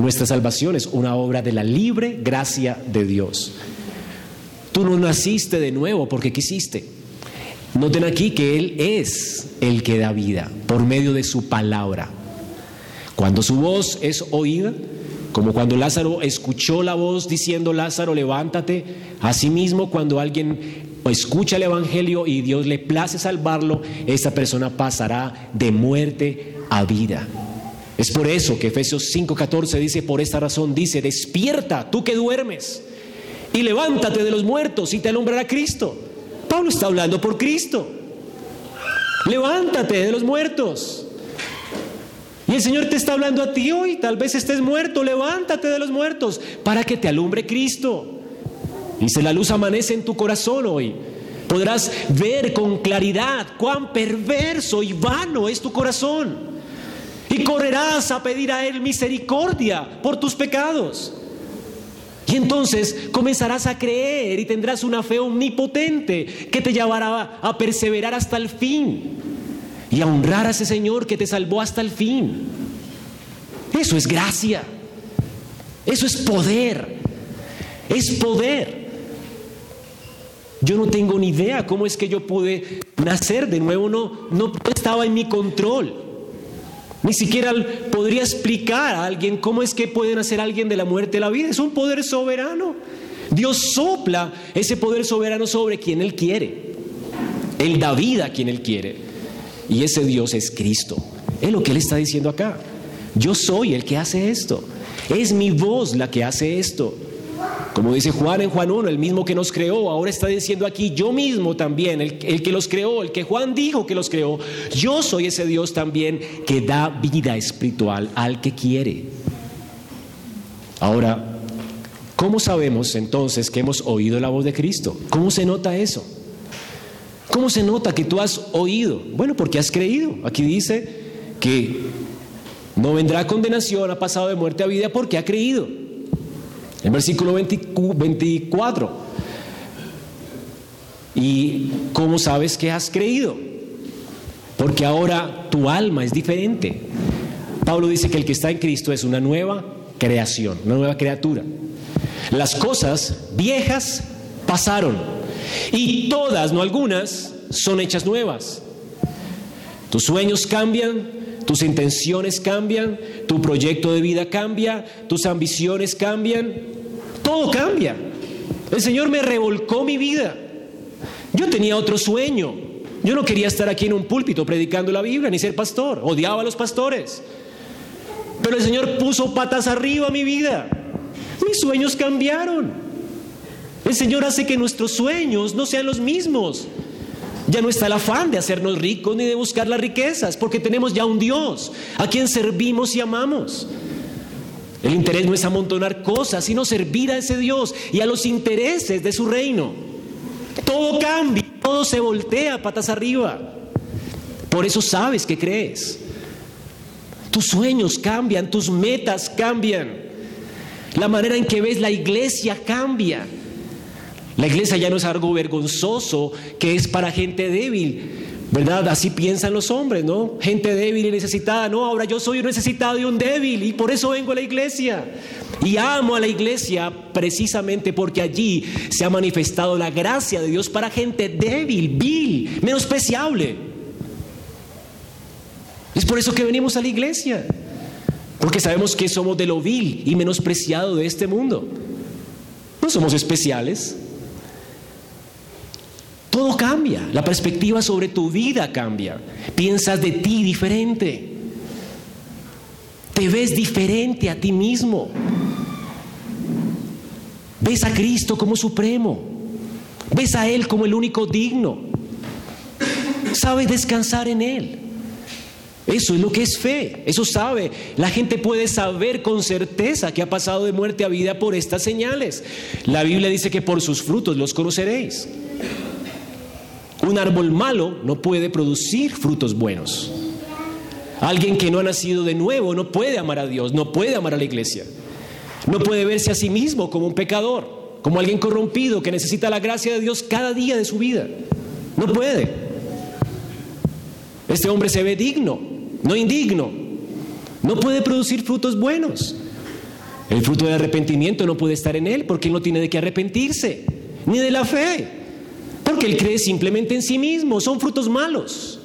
nuestra salvación es una obra de la libre gracia de Dios. Tú no naciste de nuevo porque quisiste. Noten aquí que Él es el que da vida por medio de su palabra. Cuando su voz es oída, como cuando Lázaro escuchó la voz diciendo, Lázaro, levántate, asimismo cuando alguien escucha el Evangelio y Dios le place salvarlo, esa persona pasará de muerte a vida. Es por eso que Efesios 5:14 dice, por esta razón dice, despierta tú que duermes y levántate de los muertos y te alumbrará Cristo. Pablo está hablando por Cristo. Levántate de los muertos. Y el Señor te está hablando a ti hoy, tal vez estés muerto, levántate de los muertos para que te alumbre Cristo. Si la luz amanece en tu corazón hoy, podrás ver con claridad cuán perverso y vano es tu corazón y correrás a pedir a Él misericordia por tus pecados. Y entonces comenzarás a creer y tendrás una fe omnipotente que te llevará a perseverar hasta el fin y a honrar a ese Señor que te salvó hasta el fin. Eso es gracia. Eso es poder. Es poder. Yo no tengo ni idea cómo es que yo pude nacer de nuevo, no, no estaba en mi control. Ni siquiera podría explicar a alguien cómo es que pueden hacer alguien de la muerte la vida. Es un poder soberano. Dios sopla ese poder soberano sobre quien Él quiere. Él da vida a quien Él quiere. Y ese Dios es Cristo. Es lo que Él está diciendo acá. Yo soy el que hace esto. Es mi voz la que hace esto. Como dice Juan en Juan 1, el mismo que nos creó, ahora está diciendo aquí, yo mismo también, el, el, que los creó, el que Juan dijo que los creó, yo soy ese Dios también que da vida espiritual al que quiere. Ahora, ¿cómo sabemos entonces que hemos oído la voz de Cristo? ¿Cómo se nota eso? ¿Cómo se nota que tú has oído? Bueno, porque has creído. Aquí dice que no vendrá condenación, ha pasado de muerte a vida porque ha creído. El versículo 24. ¿Y cómo sabes que has creído? Porque ahora tu alma es diferente. Pablo dice que el que está en Cristo es una nueva creación, una nueva criatura. Las cosas viejas pasaron y todas, no algunas, son hechas nuevas. Tus sueños cambian, tus intenciones cambian, tu proyecto de vida cambia, tus ambiciones cambian, todo cambia. El Señor me revolcó mi vida. Yo tenía otro sueño. Yo no quería estar aquí en un púlpito predicando la Biblia ni ser pastor. Odiaba a los pastores. Pero el Señor puso patas arriba mi vida. Mis sueños cambiaron. El Señor hace que nuestros sueños no sean los mismos. Ya no está el afán de hacernos ricos ni de buscar las riquezas, porque tenemos ya un Dios a quien servimos y amamos. El interés no es amontonar cosas, sino servir a ese Dios y a los intereses de su reino. Todo cambia, todo se voltea patas arriba. Por eso sabes que crees. Tus sueños cambian, tus metas cambian. La manera en que ves la iglesia cambia. La iglesia ya no es algo vergonzoso que es para gente débil, ¿verdad? Así piensan los hombres, ¿no? Gente débil y necesitada. No, ahora yo soy un necesitado y un débil y por eso vengo a la iglesia. Y amo a la iglesia precisamente porque allí se ha manifestado la gracia de Dios para gente débil, vil, menospreciable. Es por eso que venimos a la iglesia. Porque sabemos que somos de lo vil y menospreciado de este mundo. No somos especiales. Todo cambia, la perspectiva sobre tu vida cambia, piensas de ti diferente, te ves diferente a ti mismo, ves a Cristo como supremo, ves a Él como el único digno, sabes descansar en Él. Eso es lo que es fe, eso sabe. La gente puede saber con certeza que ha pasado de muerte a vida por estas señales. La Biblia dice que por sus frutos los conoceréis. Un árbol malo no puede producir frutos buenos. Alguien que no ha nacido de nuevo no puede amar a Dios, no puede amar a la iglesia. No puede verse a sí mismo como un pecador, como alguien corrompido que necesita la gracia de Dios cada día de su vida. No puede. Este hombre se ve digno, no indigno. No puede producir frutos buenos. El fruto de arrepentimiento no puede estar en él porque él no tiene de qué arrepentirse, ni de la fe. Porque él cree simplemente en sí mismo, son frutos malos.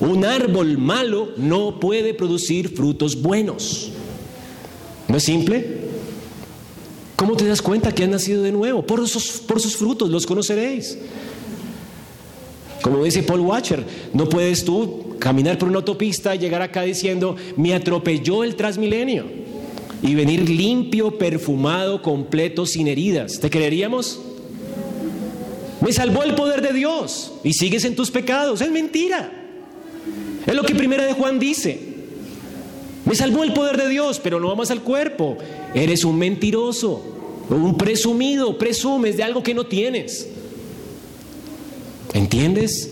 Un árbol malo no puede producir frutos buenos. ¿No es simple? ¿Cómo te das cuenta que has nacido de nuevo? Por sus, por sus frutos los conoceréis. Como dice Paul Watcher, no puedes tú caminar por una autopista y llegar acá diciendo, me atropelló el transmilenio y venir limpio, perfumado, completo, sin heridas. ¿Te creeríamos? Me salvó el poder de Dios y sigues en tus pecados. Es mentira. Es lo que primera de Juan dice. Me salvó el poder de Dios, pero no amas al cuerpo. Eres un mentiroso, un presumido, presumes de algo que no tienes. ¿Entiendes?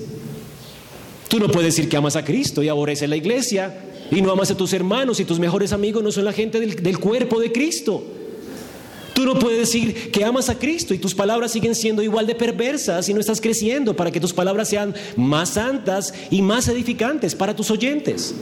Tú no puedes decir que amas a Cristo y aborreces la iglesia y no amas a tus hermanos y tus mejores amigos no son la gente del, del cuerpo de Cristo. Tú no puedes decir que amas a Cristo y tus palabras siguen siendo igual de perversas y no estás creciendo para que tus palabras sean más santas y más edificantes para tus oyentes.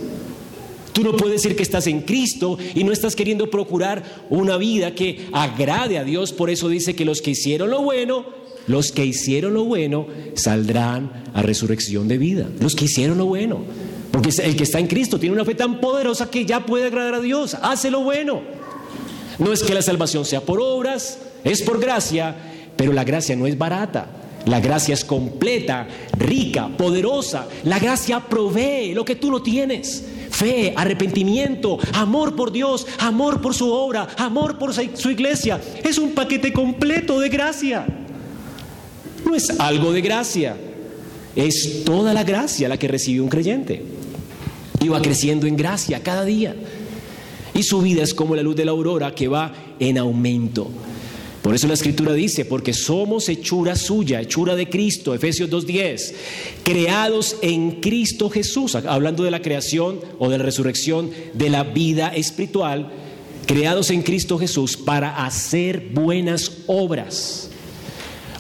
Tú no puedes decir que estás en Cristo y no estás queriendo procurar una vida que agrade a Dios. Por eso dice que los que hicieron lo bueno, los que hicieron lo bueno, saldrán a resurrección de vida. Los que hicieron lo bueno. Porque el que está en Cristo tiene una fe tan poderosa que ya puede agradar a Dios. Hace lo bueno. No es que la salvación sea por obras, es por gracia, pero la gracia no es barata. La gracia es completa, rica, poderosa. La gracia provee lo que tú no tienes. Fe, arrepentimiento, amor por Dios, amor por su obra, amor por su iglesia. Es un paquete completo de gracia. No es algo de gracia, es toda la gracia la que recibe un creyente. Y va creciendo en gracia cada día y su vida es como la luz de la aurora que va en aumento. Por eso la escritura dice, porque somos hechura suya, hechura de Cristo, Efesios 2.10, creados en Cristo Jesús, hablando de la creación o de la resurrección de la vida espiritual, creados en Cristo Jesús para hacer buenas obras,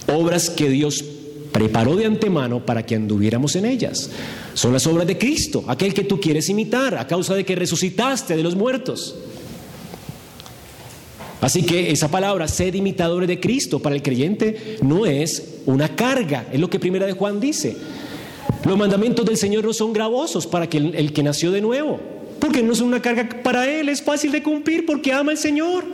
obras que Dios preparó de antemano para que anduviéramos en ellas. Son las obras de Cristo, aquel que tú quieres imitar a causa de que resucitaste de los muertos. Así que esa palabra, sed imitadores de Cristo, para el creyente no es una carga, es lo que primera de Juan dice. Los mandamientos del Señor no son gravosos para que el, que nació de nuevo, porque no es una carga para él, es fácil de cumplir porque ama al Señor.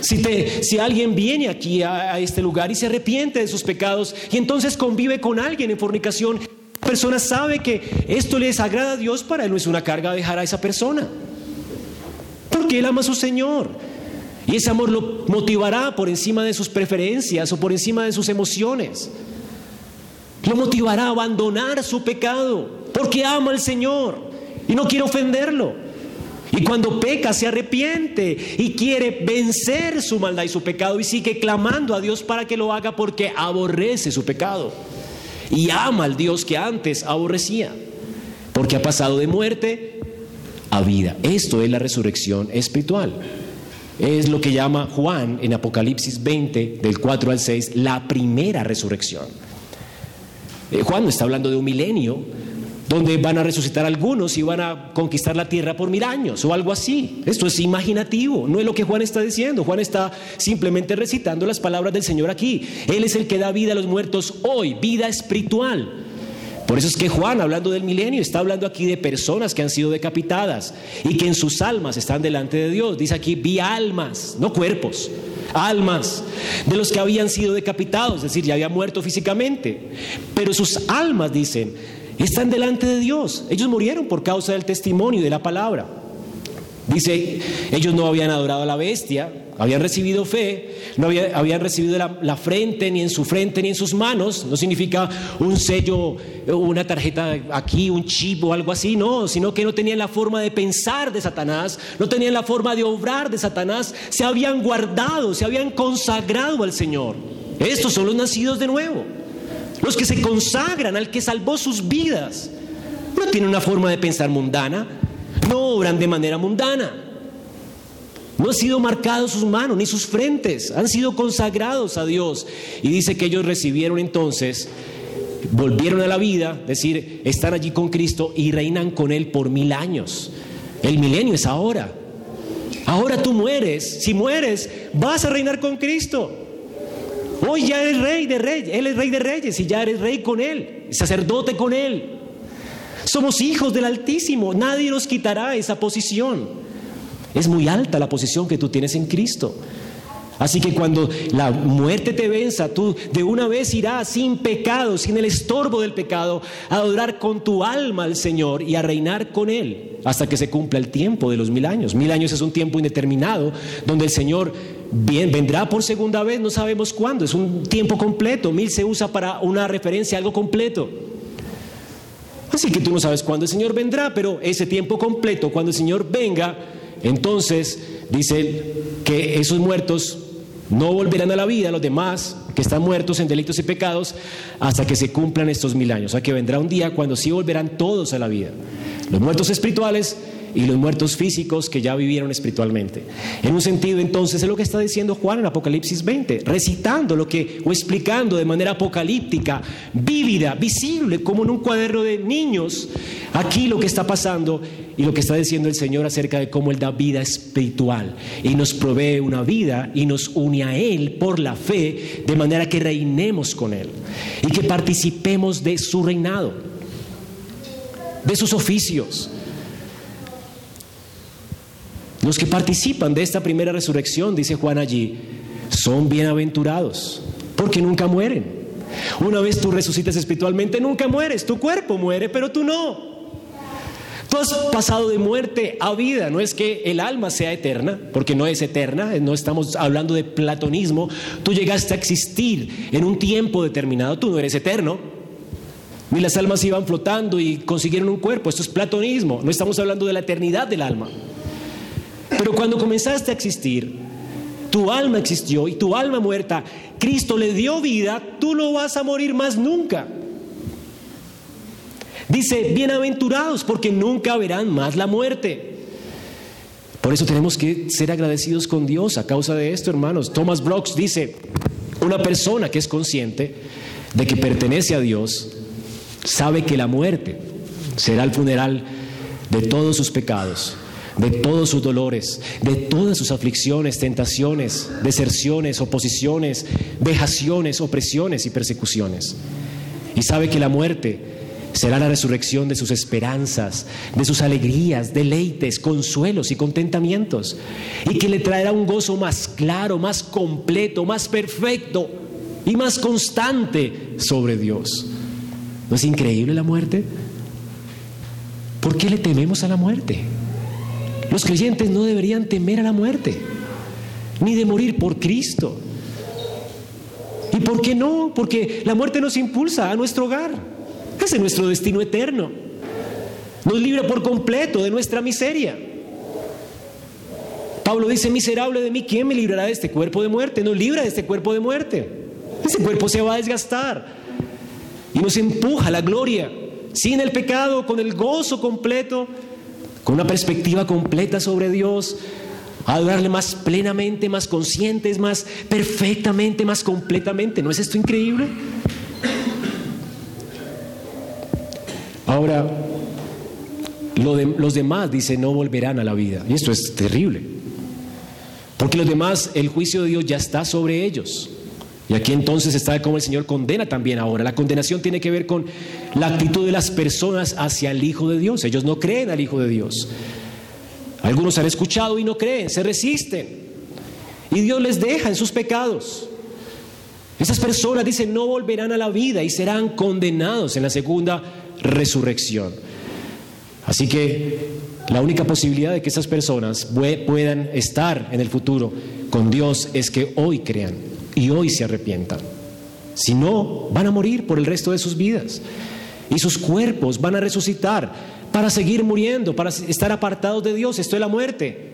Si, te, si, alguien viene aquí a, a, este lugar y se arrepiente de sus pecados y entonces convive con alguien en fornicación, la persona sabe que esto le desagrada a Dios, para él no es una carga dejar a esa persona. Porque él ama a su Señor. Y ese amor lo motivará por encima de sus preferencias o por encima de sus emociones. Lo motivará a abandonar su pecado porque ama al Señor y no quiere ofenderlo. Y cuando peca se arrepiente y quiere vencer su maldad y su pecado y sigue clamando a Dios para que lo haga porque aborrece su pecado y ama al Dios que antes aborrecía, porque ha pasado de muerte a vida. Esto es la resurrección espiritual. Es lo que llama Juan en Apocalipsis 20, del 4 al 6, la primera resurrección. Eh, Juan está hablando de un milenio donde van a resucitar algunos y van a conquistar la tierra por mil años o algo así. Esto es imaginativo, no es lo que Juan está diciendo. Juan está simplemente recitando las palabras del Señor aquí. Él es el que da vida a los muertos hoy, vida espiritual. Por eso es que Juan, hablando del milenio, está hablando aquí de personas que han sido decapitadas y que en sus almas están delante de Dios. Dice aquí, vi almas, no cuerpos almas de los que habían sido decapitados, es decir, ya habían muerto físicamente. Pero sus almas, dicen, están delante de Dios. Ellos murieron por causa del testimonio y de la palabra. Dice, ellos no habían adorado a la bestia, habían recibido fe, no habían recibido la, la, frente, ni en su frente, ni en sus manos. No significa un sello, una tarjeta aquí, un chip o algo así, no, sino que no tenían la forma de pensar de Satanás, no tenían la forma de obrar de Satanás, se habían guardado, se habían consagrado al Señor. Estos son los nacidos de nuevo, los que se consagran al que salvó sus vidas. No tienen una forma de pensar mundana, no obran de manera mundana. No han sido marcados sus manos ni sus frentes, han sido consagrados a Dios. Y dice que ellos recibieron entonces, volvieron a la vida, es decir, están allí con Cristo y reinan con Él por mil años. El milenio es ahora. Ahora tú mueres, si mueres, vas a reinar con Cristo. Hoy ya eres rey de reyes, Él es rey de reyes y ya eres rey con Él, sacerdote con Él. Somos hijos del Altísimo, nadie nos quitará esa posición. Es muy alta la posición que tú tienes en Cristo. Así que cuando la muerte te venza, tú de una vez irás sin pecado, sin el estorbo del pecado, a adorar con tu alma al Señor y a reinar con Él hasta que se cumpla el tiempo de los mil años. Mil años es un tiempo indeterminado donde el Señor bien, vendrá por segunda vez, no sabemos cuándo, es un tiempo completo. Mil se usa para una referencia algo completo. Así que tú no sabes cuándo el Señor vendrá, pero ese tiempo completo, cuando el Señor venga, entonces dice que esos muertos no volverán a la vida, los demás que están muertos en delitos y pecados, hasta que se cumplan estos mil años. O sea que vendrá un día cuando sí volverán todos a la vida. Los muertos espirituales y los muertos físicos que ya vivieron espiritualmente. En un sentido, entonces, es lo que está diciendo Juan en Apocalipsis 20, recitando lo que, o explicando de manera apocalíptica, vívida, visible, como en un cuaderno de niños, aquí lo que está pasando y lo que está diciendo el Señor acerca de cómo Él da vida espiritual y nos provee una vida y nos une a Él por la fe, de manera que reinemos con Él y que participemos de su reinado, de sus oficios los que participan de esta primera resurrección, dice Juan allí, son bienaventurados, porque nunca mueren. Una vez tú resucitas espiritualmente, nunca mueres, tu cuerpo muere, pero tú no. Tú has pasado de muerte a vida, no es que el alma sea eterna, porque no es eterna, no estamos hablando de platonismo, tú llegaste a existir en un tiempo determinado, tú no eres eterno, ni las almas iban flotando y consiguieron un cuerpo, esto es platonismo, no estamos hablando de la eternidad del alma. Pero cuando comenzaste a existir, tu alma existió y tu alma muerta, Cristo le dio vida, tú no vas a morir más nunca. Dice, bienaventurados porque nunca verán más la muerte. Por eso tenemos que ser agradecidos con Dios a causa de esto, hermanos. Thomas Brooks dice, Una persona que es consciente de que pertenece a Dios sabe que la muerte será el funeral de todos sus pecados, de todos sus dolores, de todas sus aflicciones, tentaciones, deserciones, oposiciones, vejaciones, opresiones y persecuciones. Y sabe que la muerte será la resurrección de sus esperanzas, de sus alegrías, deleites, consuelos y contentamientos, y que le traerá un gozo más claro, más completo, más perfecto y más constante sobre Dios. ¿No es increíble la muerte? ¿Por qué le tememos a la muerte? Los creyentes no deberían temer a la muerte, ni de morir por Cristo. ¿Y por qué no? Porque la muerte nos impulsa a nuestro hogar. Ese es nuestro destino eterno. Nos libra por completo de nuestra miseria. Pablo dice, miserable de mí, ¿quién me librará de este cuerpo de muerte? Nos libra de este cuerpo de muerte. Ese cuerpo se va a desgastar y nos empuja a la gloria, sin el pecado, con el gozo completo, una perspectiva completa sobre Dios, a adorarle más plenamente, más conscientes, más perfectamente, más completamente. ¿No es esto increíble? Ahora, los demás, dice, no volverán a la vida. Y esto es terrible. Porque los demás, el juicio de Dios ya está sobre ellos. Y aquí entonces está cómo el Señor condena también ahora. La condenación tiene que ver con la actitud de las personas hacia el Hijo de Dios. Ellos no creen al Hijo de Dios. Algunos han escuchado y no creen, se resisten. Y Dios les deja en sus pecados. Esas personas dicen no volverán a la vida y serán condenados en la segunda resurrección. Así que la única posibilidad de que esas personas puedan estar en el futuro con Dios es que hoy crean y hoy se arrepientan. Si no, van a morir por el resto de sus vidas. Y sus cuerpos van a resucitar para seguir muriendo, para estar apartados de Dios. Esto es la muerte.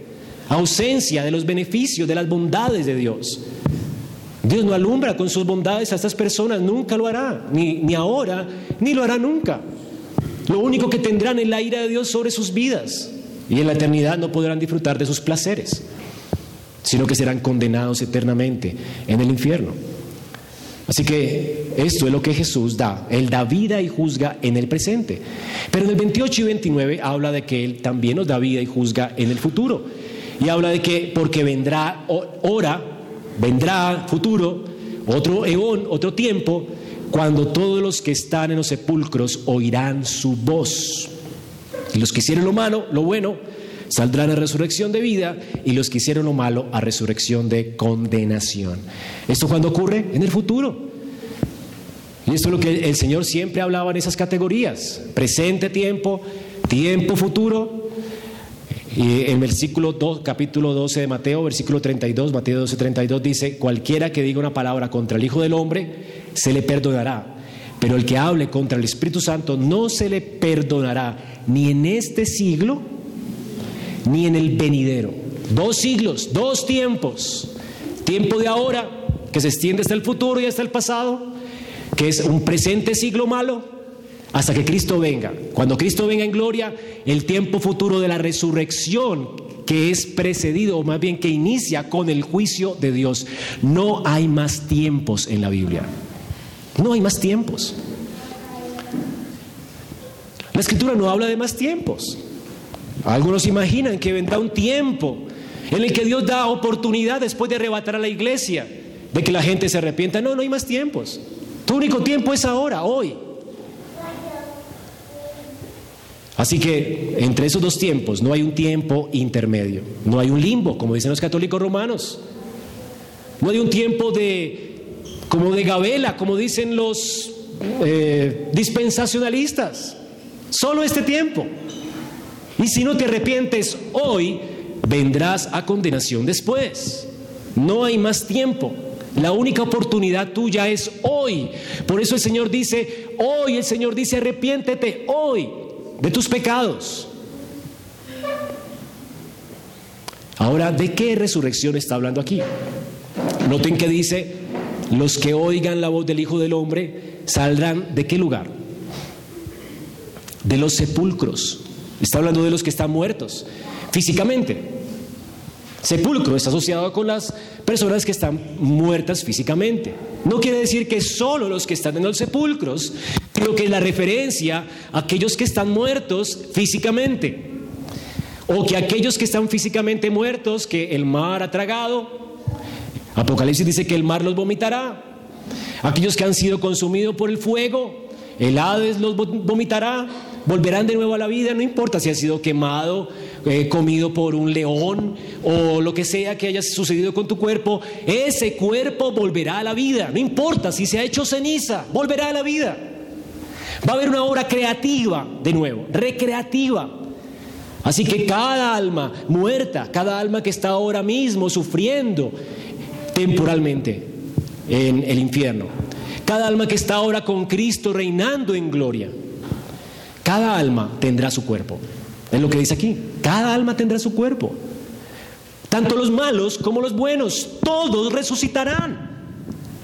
Ausencia de los beneficios, de las bondades de Dios. Dios no alumbra con sus bondades a estas personas, nunca lo hará, ni, ni ahora, ni lo hará nunca. Lo único que tendrán es la ira de Dios sobre sus vidas y en la eternidad no podrán disfrutar de sus placeres sino que serán condenados eternamente en el infierno. Así que esto es lo que Jesús da. Él da vida y juzga en el presente. Pero en el 28 y 29 habla de que Él también nos da vida y juzga en el futuro. Y habla de que porque vendrá hora, vendrá futuro, otro eón, otro tiempo, cuando todos los que están en los sepulcros oirán su voz. Y los que hicieron lo malo, lo bueno, saldrán a resurrección de vida y los que hicieron lo malo a resurrección de condenación. ¿Esto cuando ocurre? En el futuro. Y esto es lo que el Señor siempre hablaba en esas categorías. Presente tiempo, tiempo futuro. Y en el versículo 2, capítulo 12 de Mateo, versículo 32, Mateo 12, 32 dice, cualquiera que diga una palabra contra el Hijo del Hombre, se le perdonará. Pero el que hable contra el Espíritu Santo no se le perdonará ni en este siglo, ni en el venidero. Dos siglos, dos tiempos. Tiempo de ahora, que se extiende hasta el futuro y hasta el pasado, que es un presente siglo malo, hasta que Cristo venga. Cuando Cristo venga en gloria, el tiempo futuro de la resurrección, que es precedido, o más bien que inicia con el juicio de Dios. No hay más tiempos en la Biblia. No hay más tiempos. La escritura no habla de más tiempos. Algunos imaginan que vendrá un tiempo en el que Dios da oportunidad después de arrebatar a la iglesia, de que la gente se arrepienta. No, no hay más tiempos. Tu único tiempo es ahora, hoy. Así que entre esos dos tiempos no hay un tiempo intermedio, no hay un limbo, como dicen los católicos romanos. No hay un tiempo de como de gabela, como dicen los eh, dispensacionalistas. Solo este tiempo. Y si no te arrepientes hoy, vendrás a condenación después. No hay más tiempo. La única oportunidad tuya es hoy. Por eso el Señor dice, hoy el Señor dice, arrepiéntete hoy de tus pecados. Ahora, ¿de qué resurrección está hablando aquí? Noten que dice, los que oigan la voz del Hijo del Hombre saldrán de qué lugar? De los sepulcros. Está hablando de los que están muertos físicamente. Sepulcro está asociado con las personas que están muertas físicamente. No quiere decir que solo los que están en los sepulcros, sino que es la referencia a aquellos que están muertos físicamente. O que aquellos que están físicamente muertos, que el mar ha tragado. Apocalipsis dice que el mar los vomitará. Aquellos que han sido consumidos por el fuego, el Hades los vomitará. Volverán de nuevo a la vida, no importa si ha sido quemado eh, comido por un león o lo que sea que haya sucedido con tu cuerpo, ese cuerpo volverá a la vida. No importa si se ha hecho ceniza, volverá a la vida. Va a haber una obra creativa de nuevo, recreativa. Así que cada alma muerta, cada alma que está ahora mismo sufriendo temporalmente en el infierno, cada alma que está ahora con Cristo reinando en gloria, cada alma tendrá su cuerpo. Es lo que dice aquí. Cada alma tendrá su cuerpo. Tanto los malos como los buenos, todos resucitarán.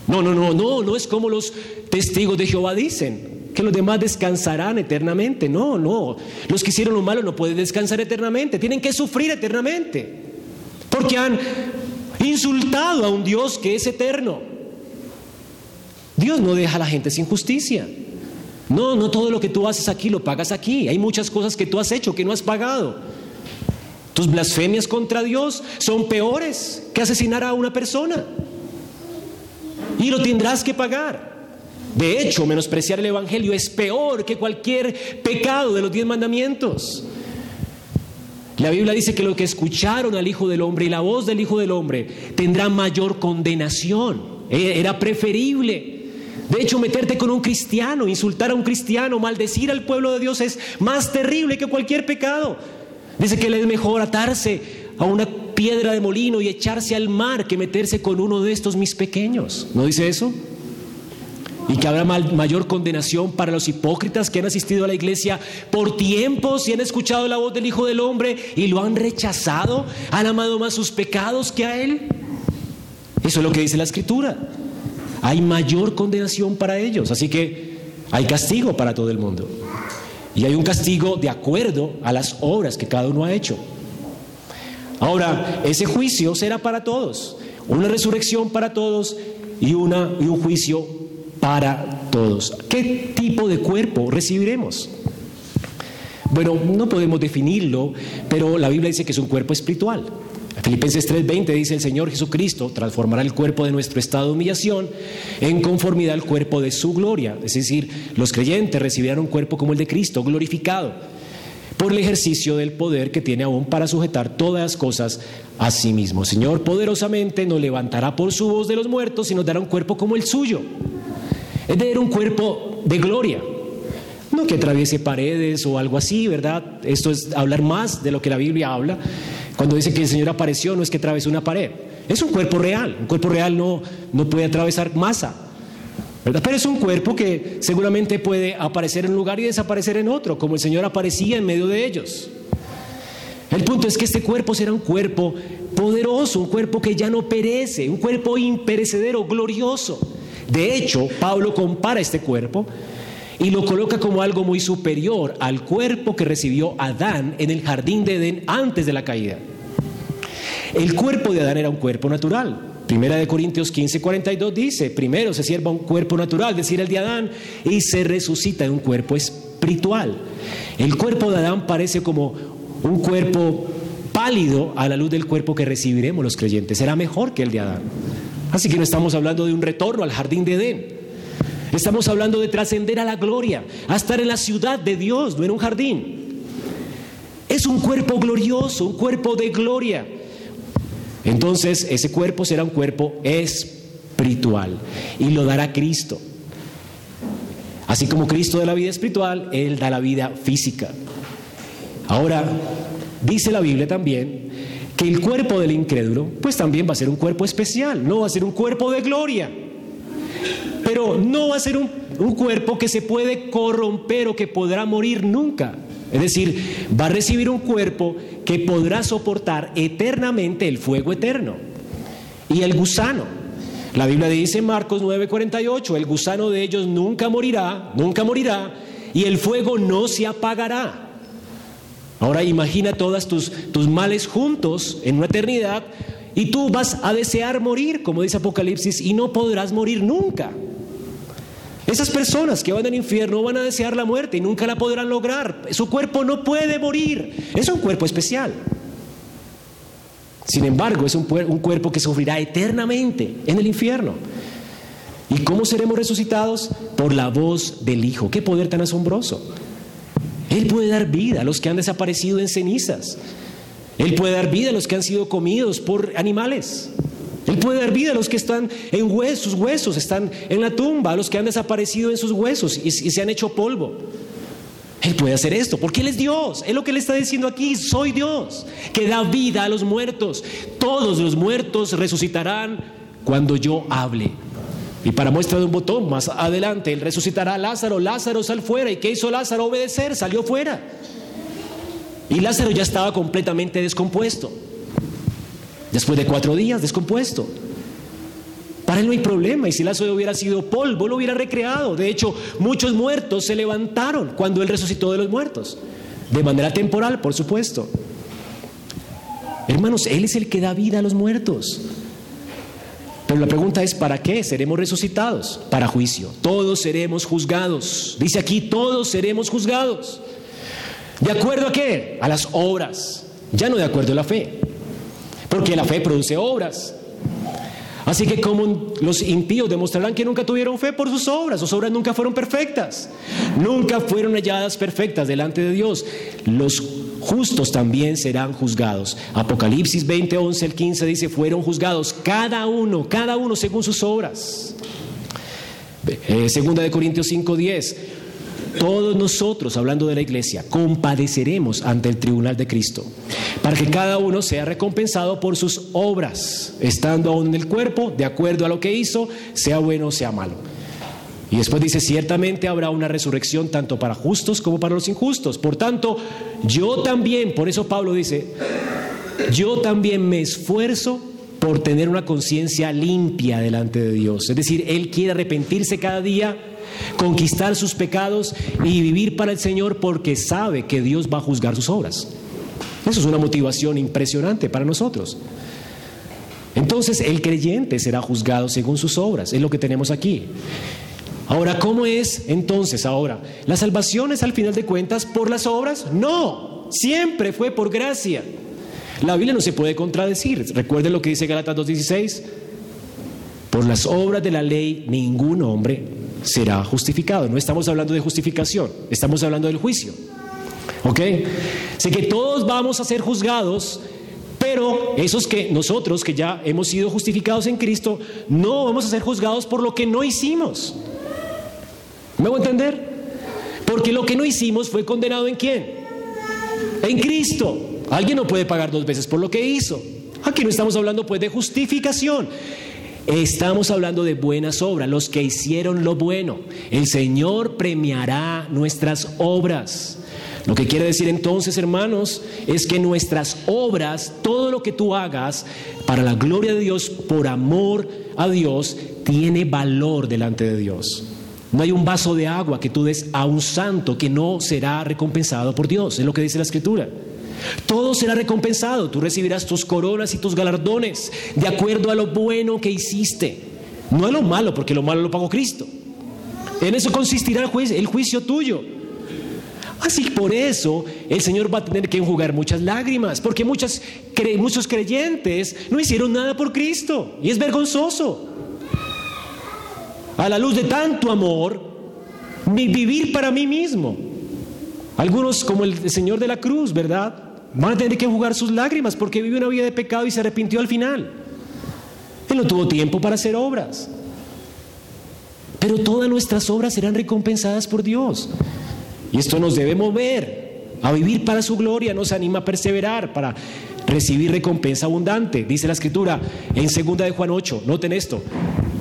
No, no, no, no, no es como los testigos de Jehová dicen, que los demás descansarán eternamente. No, no. Los que hicieron lo malo no pueden descansar eternamente, tienen que sufrir eternamente. Porque han insultado a un Dios que es eterno. Dios no deja a la gente sin justicia. No, no todo lo que tú haces aquí lo pagas aquí. Hay muchas cosas que tú has hecho que no has pagado. Tus blasfemias contra Dios son peores que asesinar a una persona. Y lo tendrás que pagar. De hecho, menospreciar el Evangelio es peor que cualquier pecado de los diez mandamientos. La Biblia dice que lo que escucharon al Hijo del Hombre y la voz del Hijo del Hombre tendrá mayor condenación. E-, era preferible de hecho, meterte con un cristiano, insultar a un cristiano, maldecir al pueblo de Dios es más terrible que cualquier pecado. Dice que le es mejor atarse a una piedra de molino y echarse al mar que meterse con uno de estos mis pequeños. ¿No dice eso? Y que habrá mayor condenación para los hipócritas que han asistido a la iglesia por tiempos y han escuchado la voz del Hijo del Hombre y lo han rechazado, han amado más sus pecados que a Él. Eso es lo que dice la Escritura hay mayor condenación para ellos. Así que hay castigo para todo el mundo. Y hay un castigo de acuerdo a las obras que cada uno ha hecho. Ahora, ese juicio será para todos. Una resurrección para todos y, una, y un juicio para todos. ¿Qué tipo de cuerpo recibiremos? Bueno, no podemos definirlo, pero la Biblia dice que es un cuerpo espiritual. Filipenses 3:20 dice el Señor Jesucristo transformará el cuerpo de nuestro estado de humillación en conformidad al cuerpo de su gloria. Es decir, los creyentes recibirán un cuerpo como el de Cristo, glorificado, por el ejercicio del poder que tiene aún para sujetar todas las cosas a sí mismo. Señor poderosamente nos levantará por su voz de los muertos y nos dará un cuerpo como el suyo. Es de un cuerpo de gloria. No que atraviese paredes o algo así, ¿verdad? Esto es hablar más de lo que la Biblia habla. Cuando dice que el Señor apareció, no es que atravesó una pared. Es un cuerpo real. Un cuerpo real no, no puede atravesar masa. ¿verdad? Pero es un cuerpo que seguramente puede aparecer en un lugar y desaparecer en otro, como el Señor aparecía en medio de ellos. El punto es que este cuerpo será un cuerpo poderoso, un cuerpo que ya no perece, un cuerpo imperecedero, glorioso. De hecho, Pablo compara este cuerpo y lo coloca como algo muy superior al cuerpo que recibió Adán en el jardín de Edén antes de la caída. El cuerpo de Adán era un cuerpo natural. Primera de Corintios 15, 42 dice, primero se sierva un cuerpo natural, decir el de Adán, y se resucita en un cuerpo espiritual. El cuerpo de Adán parece como un cuerpo pálido a la luz del cuerpo que recibiremos los creyentes. Será mejor que el de Adán. Así que no estamos hablando de un retorno al jardín de Edén. Estamos hablando de trascender a la gloria, a estar en la ciudad de Dios, no en un jardín. Es un cuerpo glorioso, un cuerpo de gloria. Entonces ese cuerpo será un cuerpo espiritual y lo dará Cristo. Así como Cristo da la vida espiritual, Él da la vida física. Ahora, dice la Biblia también que el cuerpo del incrédulo, pues también va a ser un cuerpo especial, no va a ser un cuerpo de gloria. Pero no va a ser un, cuerpo que se puede corromper o que podrá morir nunca. Es decir, va a recibir un cuerpo que podrá soportar eternamente el fuego eterno. Y el gusano. La Biblia dice en Marcos 9:48, el gusano de ellos nunca morirá, nunca morirá, y el fuego no se apagará. Ahora imagina todas tus, tus males juntos en una eternidad y tú vas a desear morir, como dice Apocalipsis, y no podrás morir nunca. Esas personas que van al infierno van a desear la muerte y nunca la podrán lograr. Su cuerpo no puede morir. Es un cuerpo especial. Sin embargo, es un, cuerpo que sufrirá eternamente en el infierno. ¿Y cómo seremos resucitados? Por la voz del Hijo. Qué poder tan asombroso. Él puede dar vida a los que han desaparecido en cenizas. Él puede dar vida a los que han sido comidos por animales. Él puede dar vida a los que están en huesos, sus huesos están en la tumba, a los que han desaparecido en sus huesos y, y, se han hecho polvo. Él puede hacer esto, porque Él es Dios. Es lo que le está diciendo aquí, soy Dios, que da vida a los muertos. Todos los muertos resucitarán cuando yo hable. Y para muestra de un botón, más adelante, Él resucitará a Lázaro. Lázaro sal fuera. ¿Y qué hizo Lázaro? Obedecer, salió fuera. Y Lázaro ya estaba completamente descompuesto. Después de cuatro días, descompuesto. Para él no hay problema. Y si Lázaro hubiera sido polvo, lo hubiera recreado. De hecho, muchos muertos se levantaron cuando él resucitó de los muertos. De manera temporal, por supuesto. Hermanos, Él es el que da vida a los muertos. Pero la pregunta es, ¿para qué seremos resucitados? Para juicio. Todos seremos juzgados. Dice aquí, todos seremos juzgados. ¿De acuerdo a qué? A las obras. Ya no de acuerdo a la fe. Porque la fe produce obras. Así que como los impíos demostrarán que nunca tuvieron fe por sus obras, sus obras nunca fueron perfectas, nunca fueron halladas perfectas delante de Dios. Los justos también serán juzgados. Apocalipsis 20, 11, el 15 dice, fueron juzgados cada uno, cada uno según sus obras. Eh, segunda de Corintios 5, 10. Todos nosotros, hablando de la iglesia, compadeceremos ante el tribunal de Cristo, para que cada uno sea recompensado por sus obras, estando aún en el cuerpo, de acuerdo a lo que hizo, sea bueno o sea malo. Y después dice, ciertamente habrá una resurrección tanto para justos como para los injustos. Por tanto, yo también, por eso Pablo dice, yo también me esfuerzo por tener una conciencia limpia delante de Dios. Es decir, Él quiere arrepentirse cada día conquistar sus pecados y vivir para el Señor porque sabe que Dios va a juzgar sus obras. Eso es una motivación impresionante para nosotros. Entonces el creyente será juzgado según sus obras, es lo que tenemos aquí. Ahora, ¿cómo es entonces ahora? ¿La salvación es al final de cuentas por las obras? No, siempre fue por gracia. La Biblia no se puede contradecir. Recuerden lo que dice Galatas 2.16. Por las obras de la ley ningún hombre será justificado. No estamos hablando de justificación, estamos hablando del juicio. ¿Ok? Sé que todos vamos a ser juzgados, pero esos que nosotros que ya hemos sido justificados en Cristo, no vamos a ser juzgados por lo que no hicimos. ¿Me hago entender? Porque lo que no hicimos fue condenado en quién? En Cristo. Alguien no puede pagar dos veces por lo que hizo. Aquí no estamos hablando pues de justificación. Estamos hablando de buenas obras, los que hicieron lo bueno. El Señor premiará nuestras obras. Lo que quiere decir entonces, hermanos, es que nuestras obras, todo lo que tú hagas para la gloria de Dios, por amor a Dios, tiene valor delante de Dios. No hay un vaso de agua que tú des a un santo que no será recompensado por Dios, es lo que dice la Escritura. Todo será recompensado. Tú recibirás tus coronas y tus galardones de acuerdo a lo bueno que hiciste. No a lo malo, porque lo malo lo pagó Cristo. En eso consistirá el juicio, el juicio tuyo. Así por eso el Señor va a tener que enjugar muchas lágrimas, porque muchas, muchos creyentes no hicieron nada por Cristo. Y es vergonzoso. A la luz de tanto amor, vivir para mí mismo. Algunos como el Señor de la Cruz, ¿verdad? Van a tener que jugar sus lágrimas porque vive una vida de pecado y se arrepintió al final. Él no tuvo tiempo para hacer obras. Pero todas nuestras obras serán recompensadas por Dios. Y esto nos debe mover a vivir para su gloria, nos anima a perseverar para recibir recompensa abundante. Dice la escritura en 2 de Juan 8, noten esto,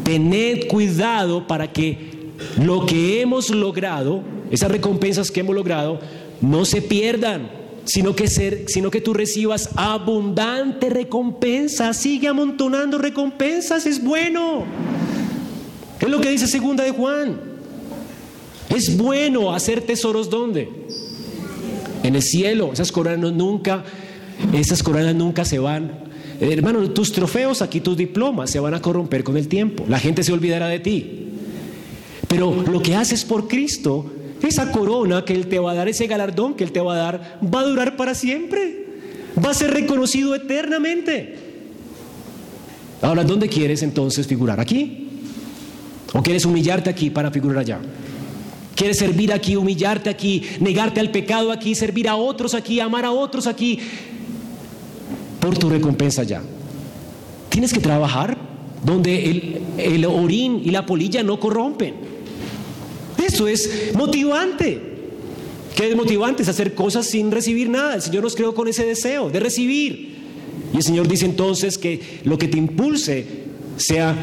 tened cuidado para que lo que hemos logrado, esas recompensas que hemos logrado, no se pierdan sino que, ser, sino que tú recibas abundante recompensa. Sigue amontonando recompensas, es bueno. Es lo que dice segunda de Juan. Es bueno hacer tesoros ¿dónde? en el cielo. Esas coronas nunca, esas coronas nunca se van. Hermano, tus trofeos aquí, tus diplomas se van a corromper con el tiempo. La gente se olvidará de ti. Pero lo que haces por Cristo, esa corona que Él te va a dar, ese galardón que Él te va a dar, va a durar para siempre. Va a ser reconocido eternamente. Ahora, ¿dónde quieres entonces figurar? ¿Aquí? ¿O quieres humillarte aquí para figurar allá? ¿Quieres servir aquí, humillarte aquí, negarte al pecado aquí, servir a otros aquí, amar a otros aquí? Por tu recompensa allá. Tienes que trabajar donde el, el orín y la polilla no corrompen. Eso es motivante. ¿Qué es motivante? Es hacer cosas sin recibir nada. El Señor nos creó con ese deseo de recibir. Y el Señor dice entonces que lo que te impulse sea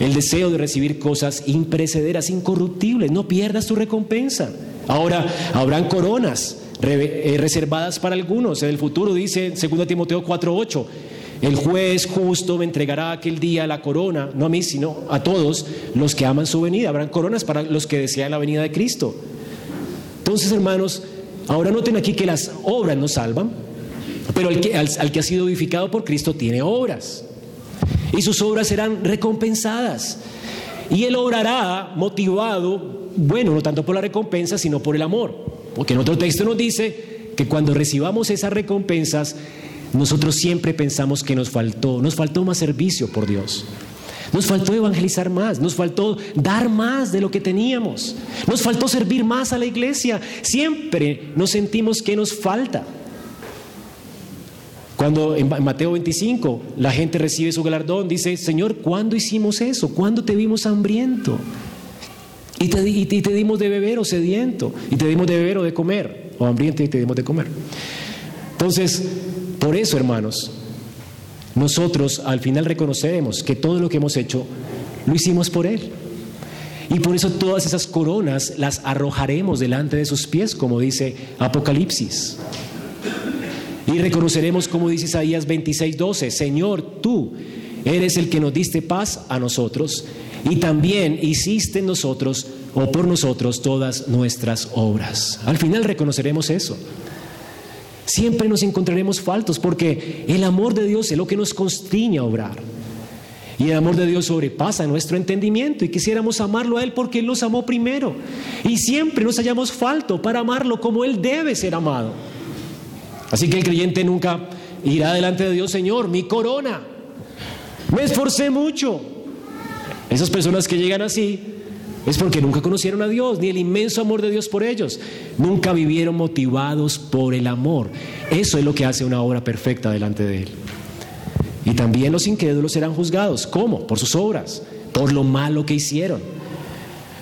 el deseo de recibir cosas imprecederas, incorruptibles. No pierdas tu recompensa. Ahora, habrán coronas eh, reservadas para algunos. En el futuro dice 2 Timoteo 4:8. El juez justo me entregará aquel día la corona, no a mí, sino a todos los que aman su venida. Habrán coronas para los que desean la venida de Cristo. Entonces, hermanos, ahora noten aquí que las obras no salvan, pero el que, al, que ha sido edificado por Cristo tiene obras. Y sus obras serán recompensadas. Y él obrará motivado, bueno, no tanto por la recompensa, sino por el amor. Porque en otro texto nos dice que cuando recibamos esas recompensas, nosotros siempre pensamos que nos faltó, nos faltó más servicio por Dios. Nos faltó evangelizar más, nos faltó dar más de lo que teníamos, nos faltó servir más a la iglesia. Siempre nos sentimos que nos falta. Cuando en Mateo 25 la gente recibe su galardón, dice, Señor, ¿cuándo hicimos eso? ¿Cuándo te vimos hambriento? Y te, y te dimos de beber o sediento, y te dimos de beber o de comer, o hambriento y te dimos de comer. Entonces, por eso, hermanos, nosotros al final reconoceremos que todo lo que hemos hecho lo hicimos por Él. Y por eso todas esas coronas las arrojaremos delante de sus pies, como dice Apocalipsis. Y reconoceremos, como dice Isaías 26, 12, Señor, tú eres el que nos diste paz a nosotros y también hiciste en nosotros o por nosotros todas nuestras obras. Al final reconoceremos eso. Siempre nos encontraremos faltos porque el amor de Dios es lo que nos constriña a obrar. Y el amor de Dios sobrepasa nuestro entendimiento y quisiéramos amarlo a Él porque Él nos amó primero. Y siempre nos hallamos falto para amarlo como Él debe ser amado. Así que el creyente nunca irá delante de Dios, Señor, mi corona. Me esforcé mucho. Esas personas que llegan así es porque nunca conocieron a Dios, ni el inmenso amor de Dios por ellos. Nunca vivieron motivados por el amor. Eso es lo que hace una obra perfecta delante de Él. Y también los incrédulos serán juzgados. ¿Cómo? Por sus obras, por lo malo que hicieron.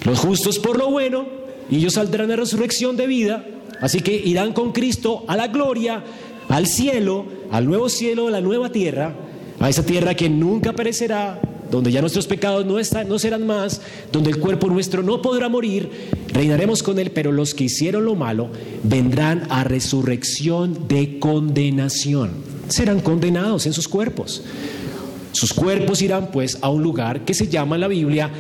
Los justos por lo bueno, y ellos saldrán a resurrección de vida. Así que irán con Cristo a la gloria, al cielo, al nuevo cielo, a la nueva tierra, a esa tierra que nunca perecerá, donde ya nuestros pecados no, están, no serán más, donde el cuerpo nuestro no podrá morir, reinaremos con Él, pero los que hicieron lo malo vendrán a resurrección de condenación. Serán condenados en sus cuerpos. Sus cuerpos irán pues a un lugar que se llama en la Biblia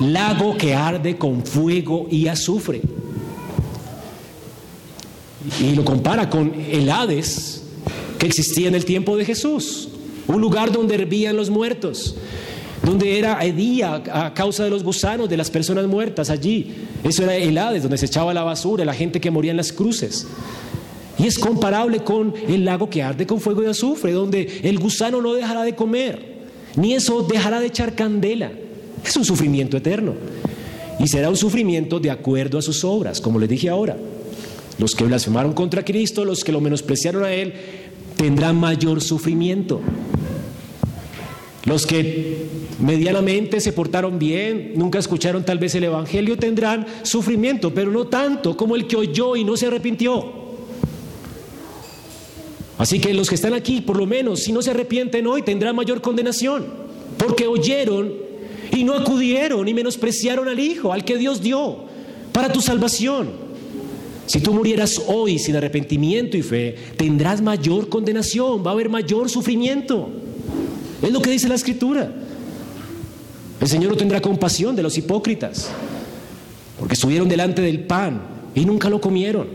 lago que arde con fuego y azufre. Y lo compara con el Hades que existía en el tiempo de Jesús, un lugar donde hervían los muertos, donde era día a causa de los gusanos de las personas muertas allí. Eso era el Hades, donde se echaba la basura, la gente que moría en las cruces. Y es comparable con el lago que arde con fuego y azufre, donde el gusano no dejará de comer, ni eso dejará de echar candela. Es un sufrimiento eterno. Y será un sufrimiento de acuerdo a sus obras, como les dije ahora. Los que blasfemaron contra Cristo, los que lo menospreciaron a Él, tendrán mayor sufrimiento. Los que medianamente se portaron bien, nunca escucharon tal vez el Evangelio, tendrán sufrimiento, pero no tanto como el que oyó y no se arrepintió. Así que los que están aquí, por lo menos, si no se arrepienten hoy, tendrán mayor condenación, porque oyeron y no acudieron y menospreciaron al Hijo, al que Dios dio, para tu salvación. Si tú murieras hoy sin arrepentimiento y fe, tendrás mayor condenación, va a haber mayor sufrimiento. Es lo que dice la escritura. El Señor no tendrá compasión de los hipócritas, porque estuvieron delante del pan y nunca lo comieron.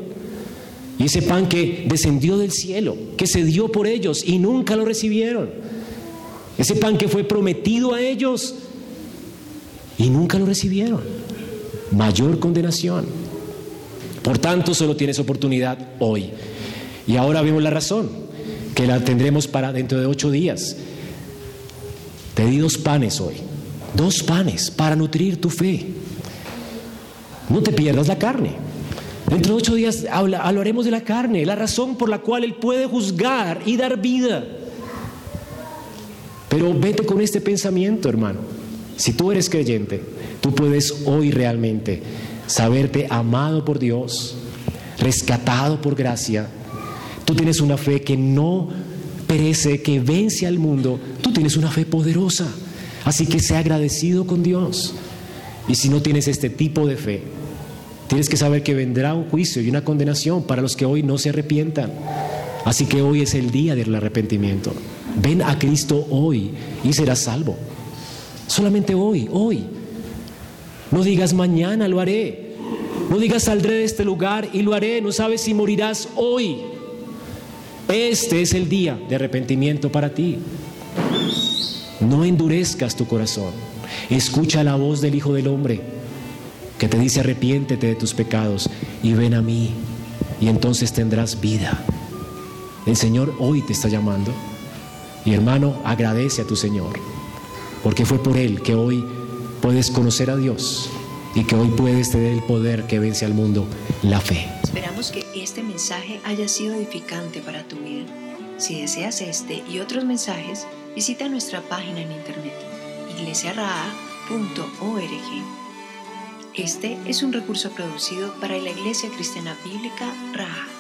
Y ese pan que descendió del cielo, que se dio por ellos y nunca lo recibieron. Ese pan que fue prometido a ellos y nunca lo recibieron. Mayor condenación. Por tanto, solo tienes oportunidad hoy. Y ahora vemos la razón, que la tendremos para dentro de ocho días. Te di dos panes hoy, dos panes para nutrir tu fe. No te pierdas la carne. Dentro de ocho días hablaremos de la carne, la razón por la cual Él puede juzgar y dar vida. Pero vete con este pensamiento, hermano. Si tú eres creyente, tú puedes hoy realmente saberte amado por Dios, rescatado por gracia. Tú tienes una fe que no perece, que vence al mundo. Tú tienes una fe poderosa. Así que sea agradecido con Dios. Y si no tienes este tipo de fe, tienes que saber que vendrá un juicio y una condenación para los que hoy no se arrepientan. Así que hoy es el día del arrepentimiento. Ven a Cristo hoy y serás salvo. Solamente hoy, hoy. No digas mañana lo haré. No digas saldré de este lugar y lo haré. No sabes si morirás hoy. Este es el día de arrepentimiento para ti. No endurezcas tu corazón. Escucha la voz del Hijo del Hombre que te dice arrepiéntete de tus pecados y ven a mí y entonces tendrás vida. El Señor hoy te está llamando. Y hermano, agradece a tu Señor, porque fue por Él que hoy puedes conocer a Dios y que hoy puedes tener el poder que vence al mundo, la fe. Esperamos que este mensaje haya sido edificante para tu vida. Si deseas este y otros mensajes, visita nuestra página en internet iglesiaraa.org. Este es un recurso producido para la Iglesia Cristiana Bíblica Raha.